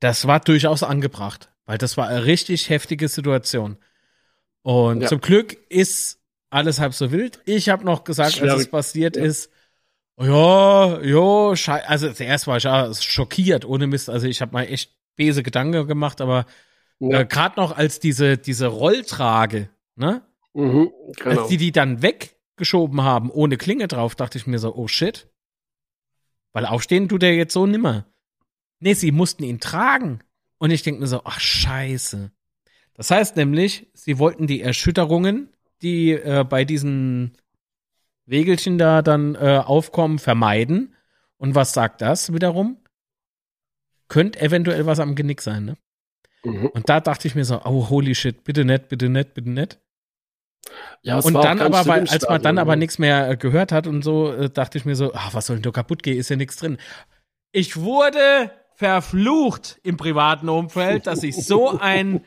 das war durchaus angebracht, weil das war eine richtig heftige Situation. Und Ja. zum Glück ist alles halb so wild. Ich habe noch gesagt, als es passiert Ja. ist, ja, ja, also zuerst war ich ja schockiert, ohne Mist. Also ich habe mal echt böse Gedanken gemacht, aber Ja. äh, gerade noch als diese, diese Rolltrage, ne? Mhm, genau. Als die die dann weggeschoben haben, ohne Klinge drauf, dachte ich mir so, oh shit. Weil aufstehen tut er jetzt so nimmer. Nee, sie mussten ihn tragen. Und ich denke mir so, ach scheiße. Das heißt nämlich, sie wollten die Erschütterungen, die äh, bei diesen Wegelchen da dann äh, aufkommen, vermeiden. Und was sagt das wiederum? Könnte eventuell was am Genick sein, ne? Mhm. Und da dachte ich mir so, oh holy shit, bitte nicht, bitte nicht, bitte nicht. Ja, Und dann aber, weil, als man dann aber ne? nichts mehr äh, gehört hat und so, äh, dachte ich mir so, ach, was soll denn da kaputt gehen, ist ja nichts drin. Ich wurde verflucht im privaten Umfeld, dass ich so ein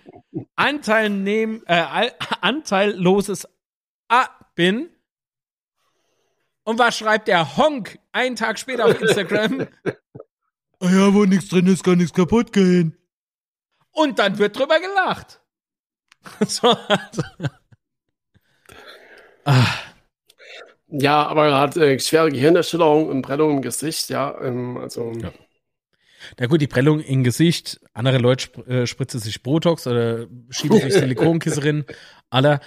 Anteil nehm, äh, anteilloses A bin. Und was schreibt der Honk einen Tag später auf Instagram? ah ja, wo nichts drin ist, kann nichts kaputt gehen. Und dann wird drüber gelacht. so, also. ah. Ja, aber er hat äh, schwere Gehirnerschütterung und Prellung im Gesicht, ja. Ähm, also, Ja. Na gut, die Prellung im Gesicht, andere Leute sp äh, spritzen sich Botox oder schieben sich Silikonkisse rein. Aller.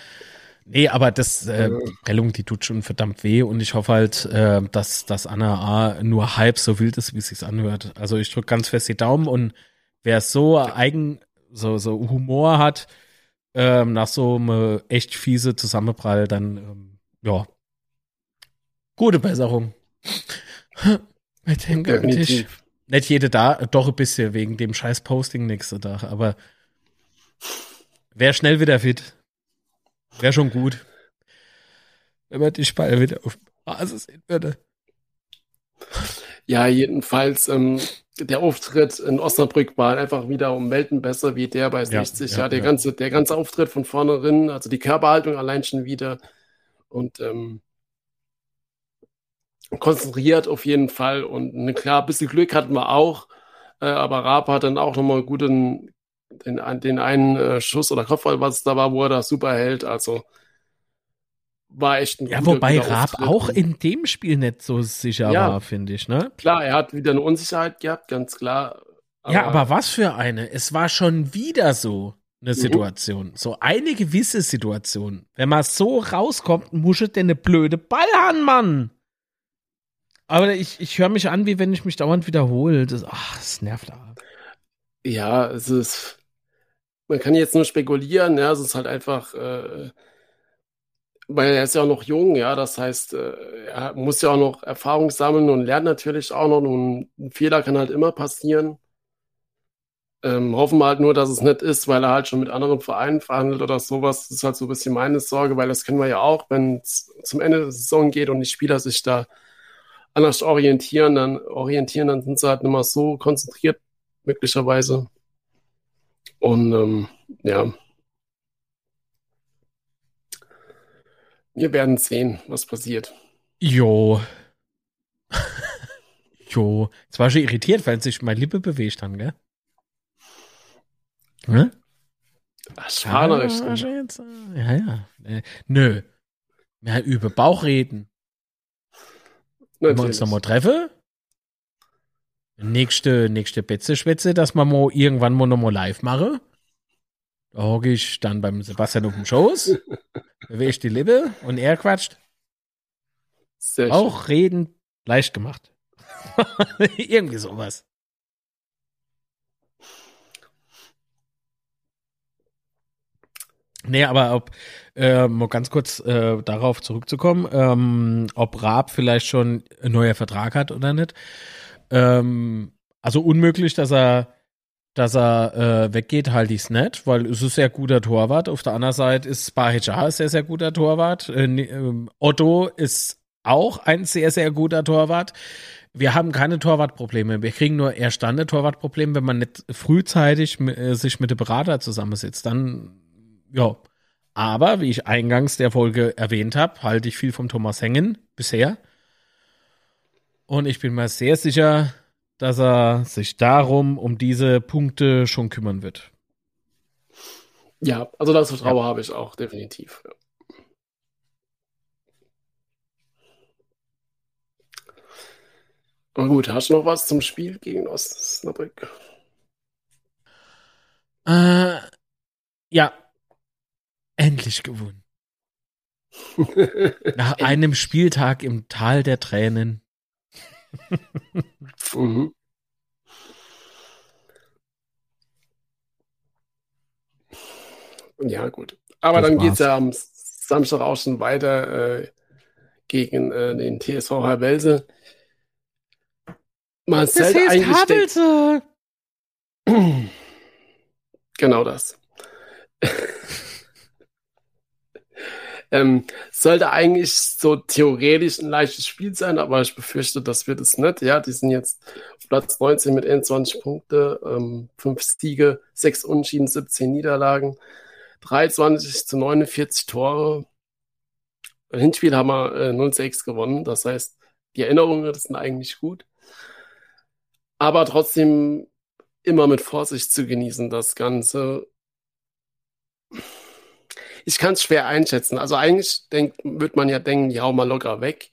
Nee, aber das, äh, die Prellung, die tut schon verdammt weh und ich hoffe halt, äh, dass das Anna A nur halb so wild ist, wie es sich anhört. Also ich drücke ganz fest die Daumen und wer so eigen, so, so Humor hat, ähm, nach so einem äh, echt fiese Zusammenprall, dann, ähm, ja, gute Besserung. Mit dem definitiv. Nicht jede da, doch ein bisschen wegen dem scheiß Posting nächste Tag, aber wäre schnell wieder fit. Wäre schon gut. Wenn man die Speyer wieder auf Basis sehen würde. Ja, jedenfalls, ähm, der Auftritt in Osnabrück war einfach wieder um Welten besser wie der bei Ja, 60. ja, Ja, der ja. ganze, der ganze Auftritt von vornherein, also die Körperhaltung allein schon wieder und ähm, konzentriert auf jeden Fall und ne, klar, ein bisschen Glück hatten wir auch, äh, aber Raab hat dann auch nochmal guten, den, den einen äh, Schuss oder Kopfball, was es da war, wo er das super hält, also war echt ein Ja, guter, wobei guter Raab Auftritt. auch in dem Spiel nicht so sicher Ja. war, finde ich, ne? Klar, er hat wieder eine Unsicherheit gehabt, ganz klar. ja, aber was für eine? Es war schon wieder so Mhm. eine Situation. So eine gewisse Situation. Wenn man so rauskommt, muschelt der eine blöde Ball an, Mann. Aber ich, ich höre mich an, wie wenn ich mich dauernd wiederhole. Das, ach, das nervt aber. Ja, es ist, man kann jetzt nur spekulieren, ja, es ist halt einfach, äh, weil er ist ja auch noch jung, ja, das heißt, äh, er muss ja auch noch Erfahrung sammeln und lernt natürlich auch noch und ein Fehler kann halt immer passieren. Ähm, hoffen wir halt nur, dass es nicht ist, weil er halt schon mit anderen Vereinen verhandelt oder sowas. Das ist halt so ein bisschen meine Sorge, weil das kennen wir ja auch, wenn es zum Ende der Saison geht und die Spieler sich da anders orientieren, dann orientieren, dann sind sie halt nicht mehr so konzentriert, möglicherweise. Und ähm, ja. Wir werden sehen, was passiert. Jo. jo. Jetzt war schon irritiert, weil sich meine Lippe bewegt haben, gell? Hm? Ach, schade. Ja, ja. Äh, nö. Ja, über Bauch reden. Wenn wir uns nochmal treffen. Nächste, nächste Betze-Schwätze, dass wir mal irgendwann mal nochmal live machen. Da hocke ich dann beim Sebastian auf dem Schoß, bewege ich die Lippe und er quatscht. Sehr Auch schön. reden leicht gemacht. Irgendwie sowas. Nee, aber ob, äh, mal ganz kurz äh, darauf zurückzukommen, ähm, ob Raab vielleicht schon ein neuer Vertrag hat oder nicht. Ähm, also unmöglich, dass er, dass er äh, weggeht, halte ich es nicht, weil es ist sehr guter Torwart. Auf der anderen Seite ist Bahijar ein sehr, sehr guter Torwart. Äh, äh, Otto ist auch ein sehr, sehr guter Torwart. Wir haben keine Torwartprobleme. Wir kriegen nur erstande Torwartprobleme, wenn man nicht frühzeitig äh, sich mit dem Berater zusammensetzt. Dann ja. Aber, wie ich eingangs der Folge erwähnt habe, halte ich viel vom Thomas Hengen bisher. Und ich bin mir sehr sicher, dass er sich darum, um diese Punkte schon kümmern wird. Ja, also das Vertrauen ja. habe ich auch, definitiv. Ja. Aber gut, hast du noch was zum Spiel gegen Osnabrück? Äh, ja, Endlich gewonnen. Nach einem Spieltag im Tal der Tränen. mhm. Ja, gut. Aber das dann geht es ja am Samstag auch schon weiter äh, gegen äh, den TSV Halbelse. Marcel das heißt Habelse. Genau das. Ähm, sollte eigentlich so theoretisch ein leichtes Spiel sein, aber ich befürchte, das wird es nicht. Ja, die sind jetzt Platz 19 mit 21 Punkte, ähm, 5 Siege, 6 Unschieden, 17 Niederlagen, 23 zu 49 Tore. Im Hinspiel haben wir äh, 0-6 gewonnen, das heißt, die Erinnerungen sind eigentlich gut. Aber trotzdem immer mit Vorsicht zu genießen, das Ganze ich kann es schwer einschätzen. Also eigentlich denk, wird man ja denken, ja, hau mal locker weg.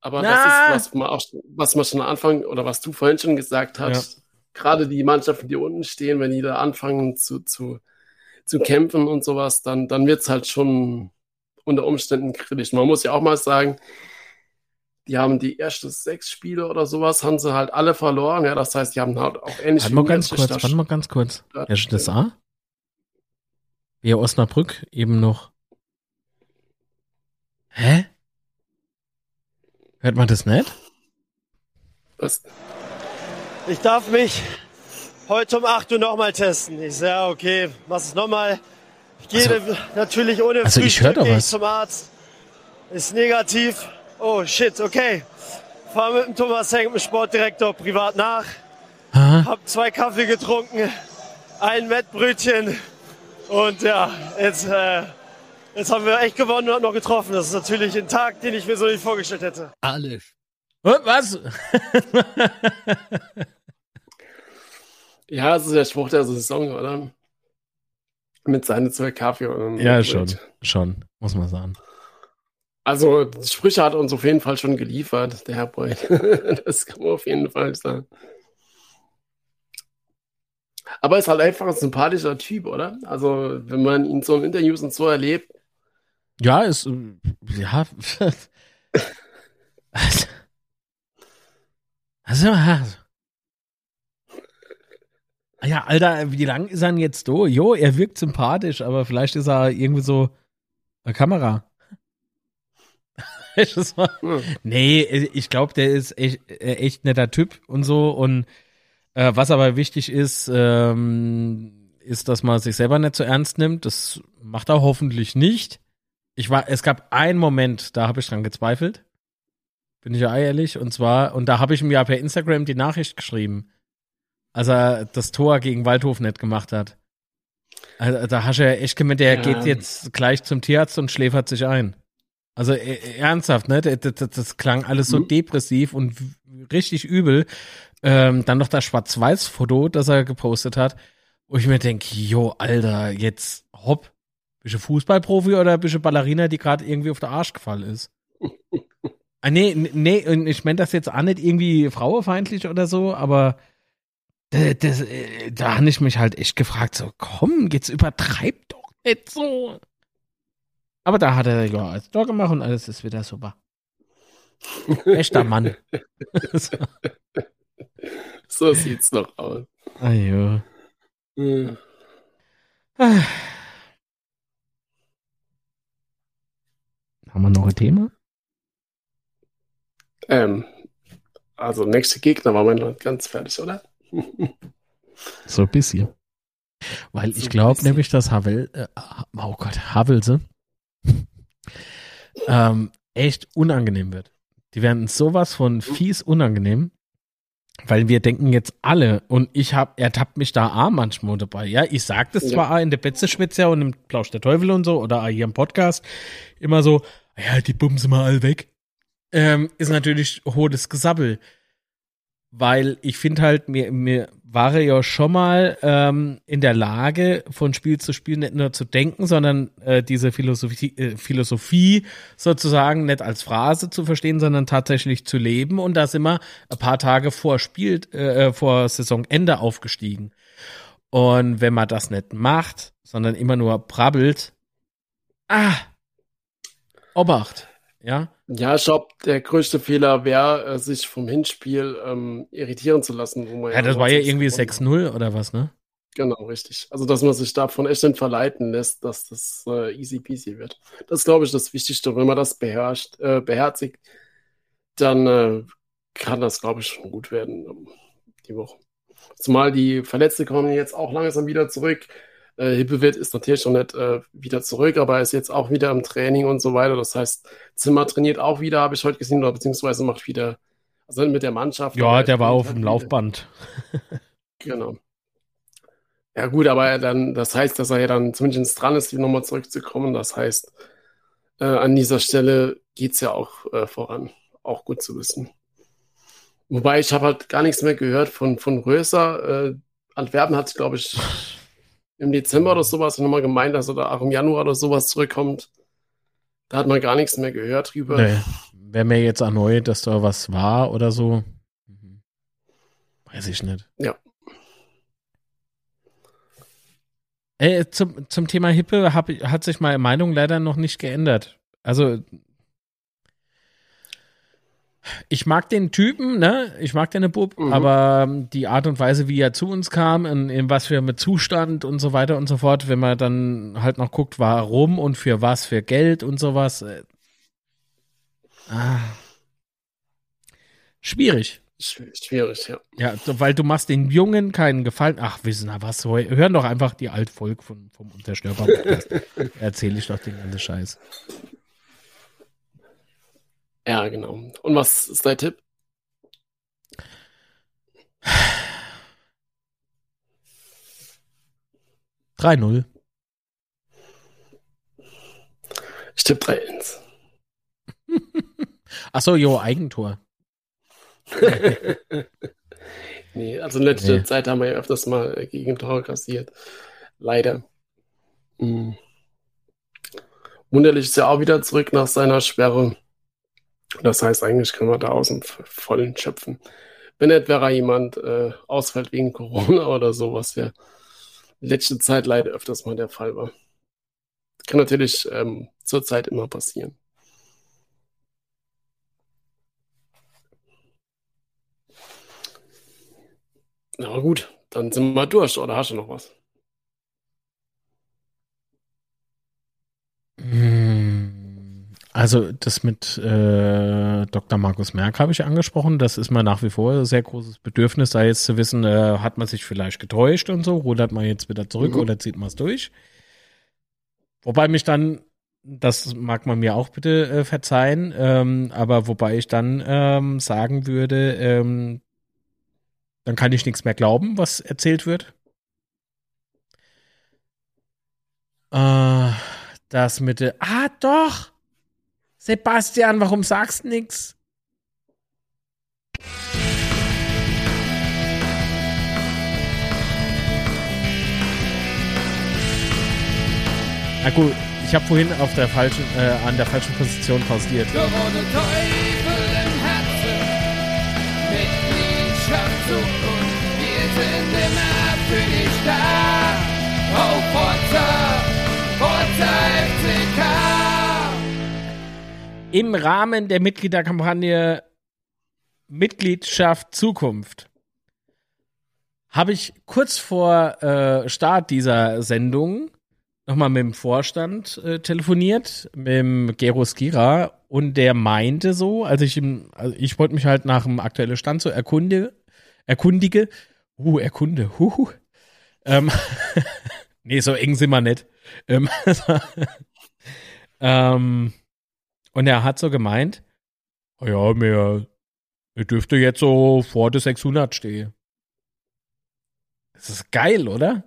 Aber Na. das ist, was man auch, was man schon am Anfang oder was du vorhin schon gesagt hast. Ja. Gerade die Mannschaften, die unten stehen, wenn die da anfangen zu, zu, zu kämpfen und sowas, dann, dann wird es halt schon unter Umständen kritisch. Man muss ja auch mal sagen, die haben die ersten sechs Spiele oder sowas, haben sie halt alle verloren. Ja, das heißt, die haben halt auch ähnlich Warte mal ganz kurz, warte mal ganz kurz. Erst das A? Ja, Osnabrück eben noch. Hä? Hört man das nicht? Was? Ich darf mich heute um 8 Uhr nochmal testen. Ich sage, okay, mach es nochmal. Ich gehe also, natürlich ohne also Frühstück ich was. zum Arzt. Ist negativ. Oh shit, okay. Fahr mit dem Thomas Henk, dem Sportdirektor, privat nach. Aha. Hab zwei Kaffee getrunken, ein Mettbrötchen und ja, jetzt, äh, jetzt haben wir echt gewonnen und noch getroffen. Das ist natürlich ein Tag, den ich mir so nicht vorgestellt hätte. Alles. Was? ja, das ist der Spruch der Saison, oder? Mit seinen zwei Kaffee und Ja, schon, schon, muss man sagen. Also, Sprüche hat uns auf jeden Fall schon geliefert, der Herr Boyd. das kann man auf jeden Fall sagen. Aber ist halt einfach ein sympathischer Typ, oder? Also, wenn man ihn so in Interviews und so erlebt. Ja, ist, ja. also, also. Ja, Alter, wie lang ist er denn jetzt do? Jo, er wirkt sympathisch, aber vielleicht ist er irgendwie so eine Kamera. hm. Nee, ich glaube, der ist echt, echt netter Typ und so und Äh, was aber wichtig ist, ähm, ist, dass man sich selber nicht so ernst nimmt. Das macht er hoffentlich nicht. Ich war, es gab einen Moment, da habe ich dran gezweifelt. Bin ich ja ehrlich. Und zwar, und da habe ich ihm ja per Instagram die Nachricht geschrieben, als er das Tor gegen Waldhof nicht gemacht hat. Also, da hast du ja echt gemeint, der ja. geht jetzt gleich zum Tierarzt und schläfert sich ein. Also äh, ernsthaft, ne? Das, das, das, klang alles so mhm. depressiv und richtig übel. Ähm, dann noch das Schwarz-Weiß-Foto, das er gepostet hat, wo ich mir denke, jo, Alter, jetzt hopp, bist du Fußballprofi oder bist du Ballerina, die gerade irgendwie auf der Arsch gefallen ist? ah, nee, nee, ich meine das jetzt auch nicht irgendwie frauenfeindlich oder so, aber das, das, äh, da habe ich mich halt echt gefragt, so komm, jetzt übertreib doch nicht so. Aber da hat er ja als Tor gemacht und alles ist wieder super. Echter Mann. so. So sieht's noch aus. Ah, ja. Hm. Haben wir noch ein Thema? Ähm, also nächste Gegner war mein noch ganz fertig, oder? so ein bisschen. Weil so ich glaube nämlich, dass Havel, äh, oh Gott, Havelse ähm, echt unangenehm wird. Die werden sowas von fies unangenehm, weil wir denken jetzt alle, und ich hab, ertappt mich da auch manchmal dabei. Ja, ich sag das ja. zwar in der Betzeschwitzer und im Plausch der Teufel und so oder hier im Podcast immer so, ja, die bumsen mal all weg. Ähm, ist natürlich hohes Gesabbel weil ich finde halt, mir, mir war ja schon mal ähm, in der Lage, von Spiel zu Spiel nicht nur zu denken, sondern äh, diese Philosophie, äh, Philosophie sozusagen nicht als Phrase zu verstehen, sondern tatsächlich zu leben. Und da sind wir ein paar Tage vor Spiel, äh, vor Saisonende aufgestiegen. Und wenn man das nicht macht, sondern immer nur brabbelt, ah, Obacht, ja. Ja, ich glaube, der größte Fehler wäre, äh, sich vom Hinspiel ähm, irritieren zu lassen. Wo man ja, das war ja irgendwie 6-0 oder was, ne? Genau, richtig. Also, dass man sich davon echt nicht verleiten lässt, dass das äh, easy peasy wird. Das ist, glaube ich, das Wichtigste. Wenn man das beherrscht, äh, beherzigt, dann äh, kann das, glaube ich, schon gut werden ähm, die Woche. Zumal die Verletzte kommen jetzt auch langsam wieder zurück. Äh, Hippewitt ist natürlich schon nicht äh, wieder zurück, aber er ist jetzt auch wieder im Training und so weiter. Das heißt, Zimmer trainiert auch wieder, habe ich heute gesehen, oder beziehungsweise macht wieder, also mit der Mannschaft. Ja, der war auf dem Laufband. genau. Ja, gut, aber dann, das heißt, dass er ja dann zumindest dran ist, nochmal zurückzukommen. Das heißt, äh, an dieser Stelle geht es ja auch äh, voran. Auch gut zu wissen. Wobei ich habe halt gar nichts mehr gehört von, von Röser. Äh, Antwerpen hat, glaube ich, im Dezember oder sowas nochmal gemeint, dass er da auch im Januar oder sowas zurückkommt. Da hat man gar nichts mehr gehört drüber. Nee. Wäre mir jetzt erneut, dass da was war oder so. Mhm. Weiß ich nicht. Ja. Ey, zum, zum Thema Hippe hab, hat sich meine Meinung leider noch nicht geändert. Also ich mag den Typen, ne? Ich mag den Bub, mhm. aber die Art und Weise, wie er zu uns kam, in, in was für mit Zustand und so weiter und so fort, wenn man dann halt noch guckt, warum und für was, für Geld und sowas. Äh, ah, schwierig. Schwierig, ja. Ja, weil du machst den Jungen keinen Gefallen. Ach, wissen wir was, hören doch einfach die Altvolk von, vom Unterstörbar-Podcast. Erzähle ich doch den ganzen Scheiß. Ja, genau. Und was ist dein Tipp? Drei null. Ich tippe 3-1. Achso, jo, Eigentor. nee, also in letzter nee. Zeit haben wir ja öfters mal gegen Tor kassiert. Leider. Mhm. Wunderlich ist ja auch wieder zurück nach seiner Sperre. Das heißt, eigentlich können wir da aus dem Vollen schöpfen. Wenn etwa jemand äh, ausfällt wegen Corona oder so, was ja letzte Zeit leider öfters mal der Fall war. Kann natürlich ähm, zurzeit immer passieren. Na gut, dann sind wir durch, oder hast du noch was? Also das mit äh, Dr. Markus Merck habe ich angesprochen. Das ist mir nach wie vor ein sehr großes Bedürfnis, da jetzt zu wissen, äh, hat man sich vielleicht getäuscht und so, rudert man jetzt wieder zurück mhm. oder zieht man es durch. Wobei mich dann, das mag man mir auch bitte äh, verzeihen, ähm, aber wobei ich dann ähm, sagen würde, ähm, dann kann ich nichts mehr glauben, was erzählt wird. Äh, das mit der, ah doch! Sebastian, warum sagst du nix? Na gut, ich habe vorhin auf der falschen, äh, an der falschen Position pausiert. Teufel im Herzen, Mitgliedschaft Zukunft, wir sind immer für dich da. Oh, Forza, Forza FCK im Rahmen der Mitgliederkampagne Mitgliedschaft Zukunft habe ich kurz vor äh, Start dieser Sendung nochmal mit dem Vorstand äh, telefoniert, mit dem Gero Skira, und der meinte so, als ich ihm, also ich wollte mich halt nach dem aktuellen Stand so erkunde, erkundige, uh, erkunde, huh, ähm, nee, so eng sind wir nicht. Ähm, ähm, und er hat so gemeint, ja, mir, mir dürfte jetzt so vor der 600 stehen. Das ist geil, oder?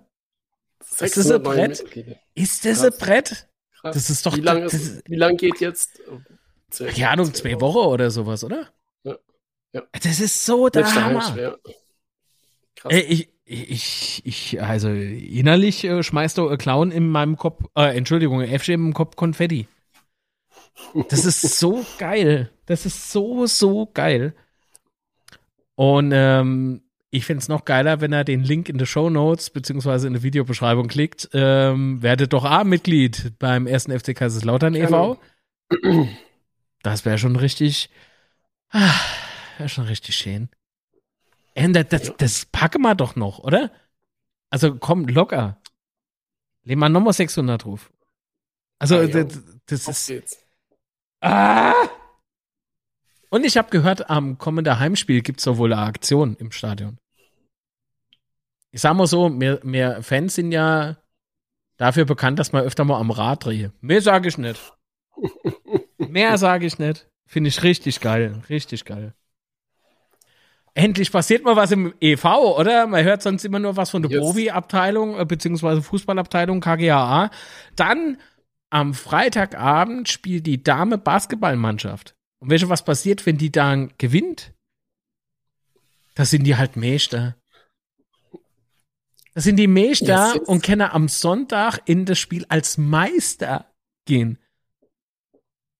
Ist das ein Brett? Ist das Krass. ein Brett? Krass. Das ist doch. Wie lange lang geht jetzt? Keine Ahnung, zwei, Wochen oder sowas, oder? Ja. ja. Das ist so der Hammer. Krass. Ey, ich, ich, ich, also innerlich äh, schmeißt du Clown in meinem Kopf, äh, Entschuldigung, FG im Kopf Konfetti. Das ist so geil. Das ist so, so geil. Und ähm, ich finde es noch geiler, wenn er den Link in die Show Notes beziehungsweise in die Videobeschreibung klickt. Ähm, werdet doch A-Mitglied beim ersten FC Kaiserslautern e.V. Das wäre schon richtig, ah, wäre schon richtig schön. Das, das, das packen wir doch noch, oder? Also komm, locker. Wir nochmal 600 Ruf. Also, ah, ja. das, das ist. Geht's. Ah! Und ich habe gehört, am kommenden Heimspiel gibt es doch wohl eine Aktion im Stadion. Ich sag mal so, mehr, mehr Fans sind ja dafür bekannt, dass man öfter mal am Rad drehe. Mehr sage ich nicht. Mehr sage ich nicht. Finde ich richtig geil. Richtig geil. Endlich passiert mal was im EV, oder? Man hört sonst immer nur was von der Profi-Abteilung, äh, beziehungsweise Fußballabteilung KGAA. Dann am Freitagabend spielt die Dame Basketballmannschaft. Und weißt du, was passiert, wenn die dann gewinnt? Da sind die halt Meister. Da sind die Meister yes, und können am Sonntag in das Spiel als Meister gehen.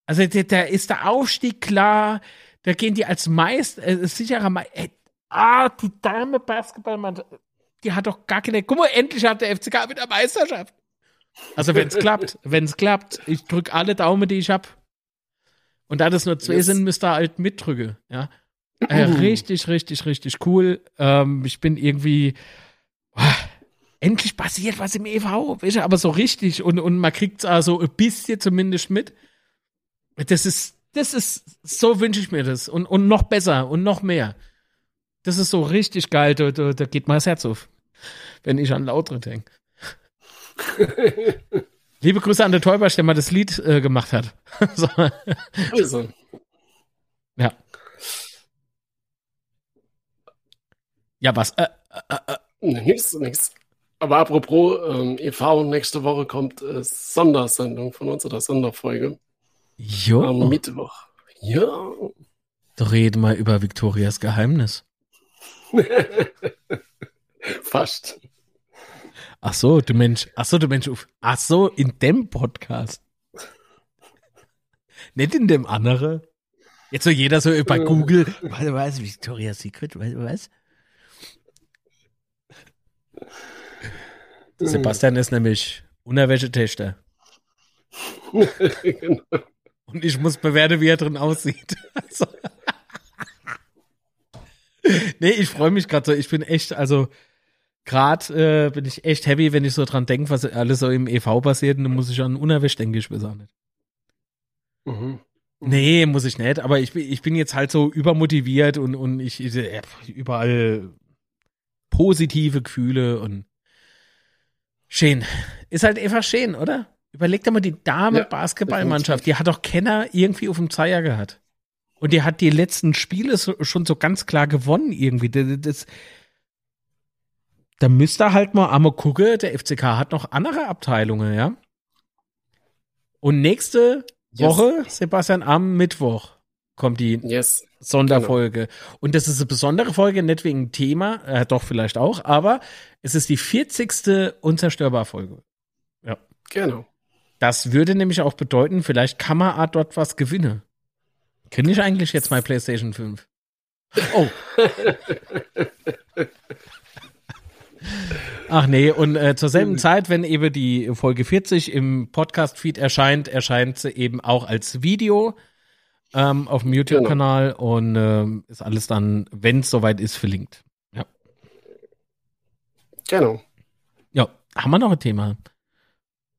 Also da ist der Aufstieg klar, da gehen die als Meister, äh, sicherer Meister. Äh, ah, die Dame Basketballmannschaft, die hat doch gar keine. Guck mal, endlich hat der FCK wieder Meisterschaft. Also wenn es klappt, wenn es klappt, ich drücke alle Daumen, die ich habe. Und da das nur zwei yes. sind, müsst ihr halt mitdrücken. Ja. Äh, richtig, richtig, richtig cool. Ähm, ich bin irgendwie. Oh, endlich passiert was im EV, weißt du, aber so richtig und, und man kriegt es also ein bisschen zumindest mit. Das ist, das ist, so wünsche ich mir das. Und, und noch besser und noch mehr. Das ist so richtig geil, da, da, da geht mal das Herz auf, wenn ich an Lautre denke. Liebe Grüße an der Täubersch, der mal das Lied äh, gemacht hat. so. Also. Ja. Ja, was? Äh, äh, äh. Nix, nix. Aber apropos ähm, e.V., nächste Woche kommt äh, Sondersendung von uns oder Sonderfolge. Jo. Am Mittwoch. Ja. Reden wir über Victorias Geheimnis. Fast. Ach so, du Mensch, ach so, du Mensch, ach so, in dem Podcast. Nicht in dem anderen. Jetzt so jeder so bei Google, was, was, Victoria's Secret, was, was? Sebastian ist nämlich Unterwäschetester. genau. Und ich muss bewerten, wie er drin aussieht. Also. nee, ich freue mich gerade so. Ich bin echt, also gerade äh, bin ich echt happy, wenn ich so dran denke, was alles so im EV passiert, und dann muss ich an unerwischt denke ich besser nicht. Mhm. Nee, muss ich nicht, aber ich, ich bin jetzt halt so übermotiviert und, und ich, ich überall positive Gefühle und schön. Ist halt einfach schön, oder? Überleg dir mal die Dame-Basketballmannschaft, die hat doch Kenner irgendwie auf dem Zeier gehabt. Und die hat die letzten Spiele so, schon so ganz klar gewonnen irgendwie. Das, das, da müsste halt mal einmal gucken, der FCK hat noch andere Abteilungen, ja. Und nächste yes. Woche, Sebastian, am Mittwoch kommt die yes. Sonderfolge. Genau. Und das ist eine besondere Folge, nicht wegen Thema, äh, doch vielleicht auch, aber es ist die 40. Unzerstörbar-Folge. Ja. Genau. Das würde nämlich auch bedeuten, vielleicht kann man dort was gewinnen. Kenne ich eigentlich jetzt mein PlayStation 5? Oh. Ach nee, und äh, zur selben Zeit, wenn eben die Folge 40 im Podcast-Feed erscheint, erscheint sie eben auch als Video ähm, auf dem YouTube-Kanal genau. und ähm, ist alles dann, wenn es soweit ist, verlinkt. Ja. Genau. Ja, haben wir noch ein Thema?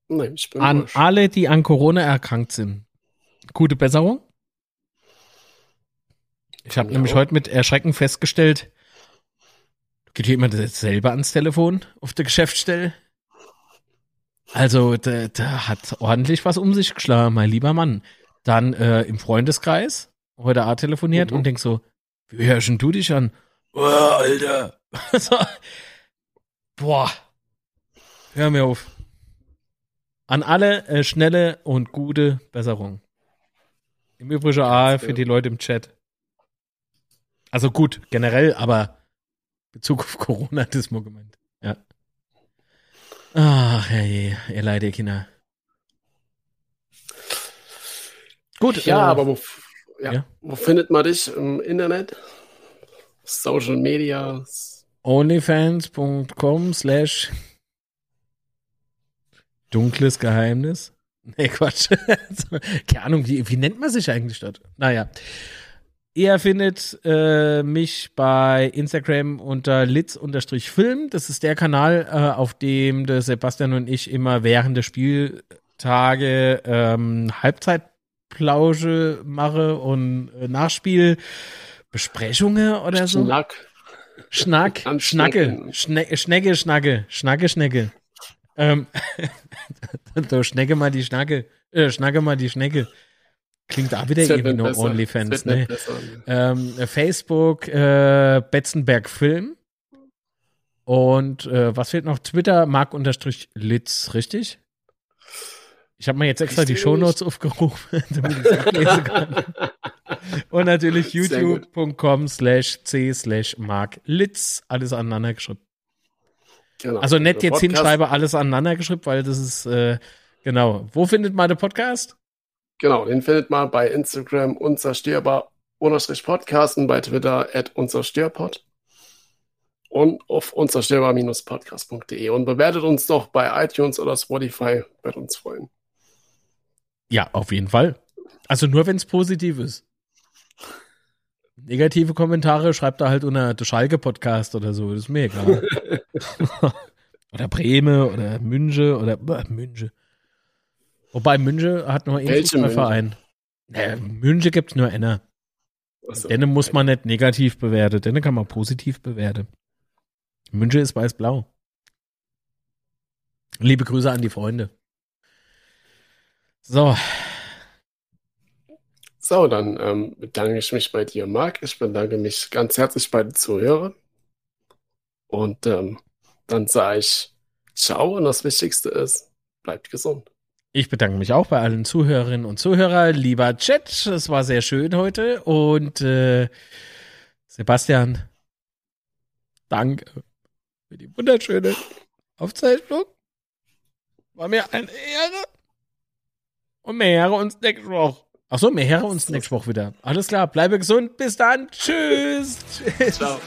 Nein, ich bin An alle, die an Corona erkrankt sind. Gute Besserung. Ich habe nämlich heute mit Erschrecken festgestellt, Geht hier jemand selber ans Telefon auf der Geschäftsstelle? Also, da, da hat ordentlich was um sich geschlagen, mein lieber Mann. Dann äh, im Freundeskreis, heute A telefoniert mhm. und denk so, wie hörst du dich an? Oh, Alter. so, boah. Hör mir auf. An alle äh, schnelle und gute Besserung. Im Übrigen A für die Leute im Chat. Also gut, generell, aber Bezug auf Corona hat das mal gemeint. Ja. Ach, herrje, ihr leide Kinder. Gut. Ja, äh, aber wo, ja, ja. wo findet man dich im Internet? Social Media? Onlyfans.com slash dunkles Geheimnis. Nee, Quatsch. Keine Ahnung, wie, wie nennt man sich eigentlich dort? Naja. Ihr findet äh, mich bei Instagram unter litz-film. Das ist der Kanal, äh, auf dem der Sebastian und ich immer während der Spieltage ähm, Halbzeitplausche mache und äh, Nachspielbesprechungen oder so. Schnack. Schnack. Schnacke. Schne Schnecke, Schnacke. Schnacke, Schnecke. Ähm, so, Schnecke mal die Schnacke. Äh, Schnacke mal die Schnecke. Klingt auch wieder irgendwie nur OnlyFans. Ne? Ähm, Facebook, äh, Betzenberg Film. Und äh, was fehlt noch? Twitter, Mark-Litz, richtig? Ich habe mir jetzt extra die Shownotes aufgerufen, damit ich es ablesen kann. Und natürlich youtube.com slash c slash Mark Litz. Alles aneinander geschrieben. Genau. Also nicht jetzt hinschreibe, alles aneinander geschrieben, weil das ist, äh, genau. Wo findet man den Podcast? Genau, den findet man bei Instagram unzerstörbar unterstrich Podcast und bei Twitter at unzerstörpod und auf unzerstörbar-podcast.de und bewertet uns doch bei iTunes oder Spotify, wird uns freuen. Ja, auf jeden Fall. Also nur wenn es positiv ist. Negative Kommentare schreibt er halt unter der Schalke Podcast oder so, das ist mir egal. oder Breme oder Münche oder äh, Münche. Wobei Münche hat nur einen Fußballverein. Äh, Münche gibt es nur einer. So. Denne muss man nicht negativ bewerten, denne kann man positiv bewerten. Münche ist weiß-blau. Liebe Grüße an die Freunde. So. So, dann ähm, bedanke ich mich bei dir, Marc. Ich bedanke mich ganz herzlich bei den Zuhörern. Und ähm, dann sage ich Ciao und das Wichtigste ist, bleibt gesund. Ich bedanke mich auch bei allen Zuhörerinnen und Zuhörern. Lieber Chat, es war sehr schön heute. Und äh, Sebastian, danke für die wunderschöne Aufzeichnung. War mir eine Ehre. Und mehr Ehre uns nächste Woche. Achso, mehr Ehre uns nächste Woche wieder. Alles klar, bleibe gesund. Bis dann. Tschüss. Tschüss. Ciao.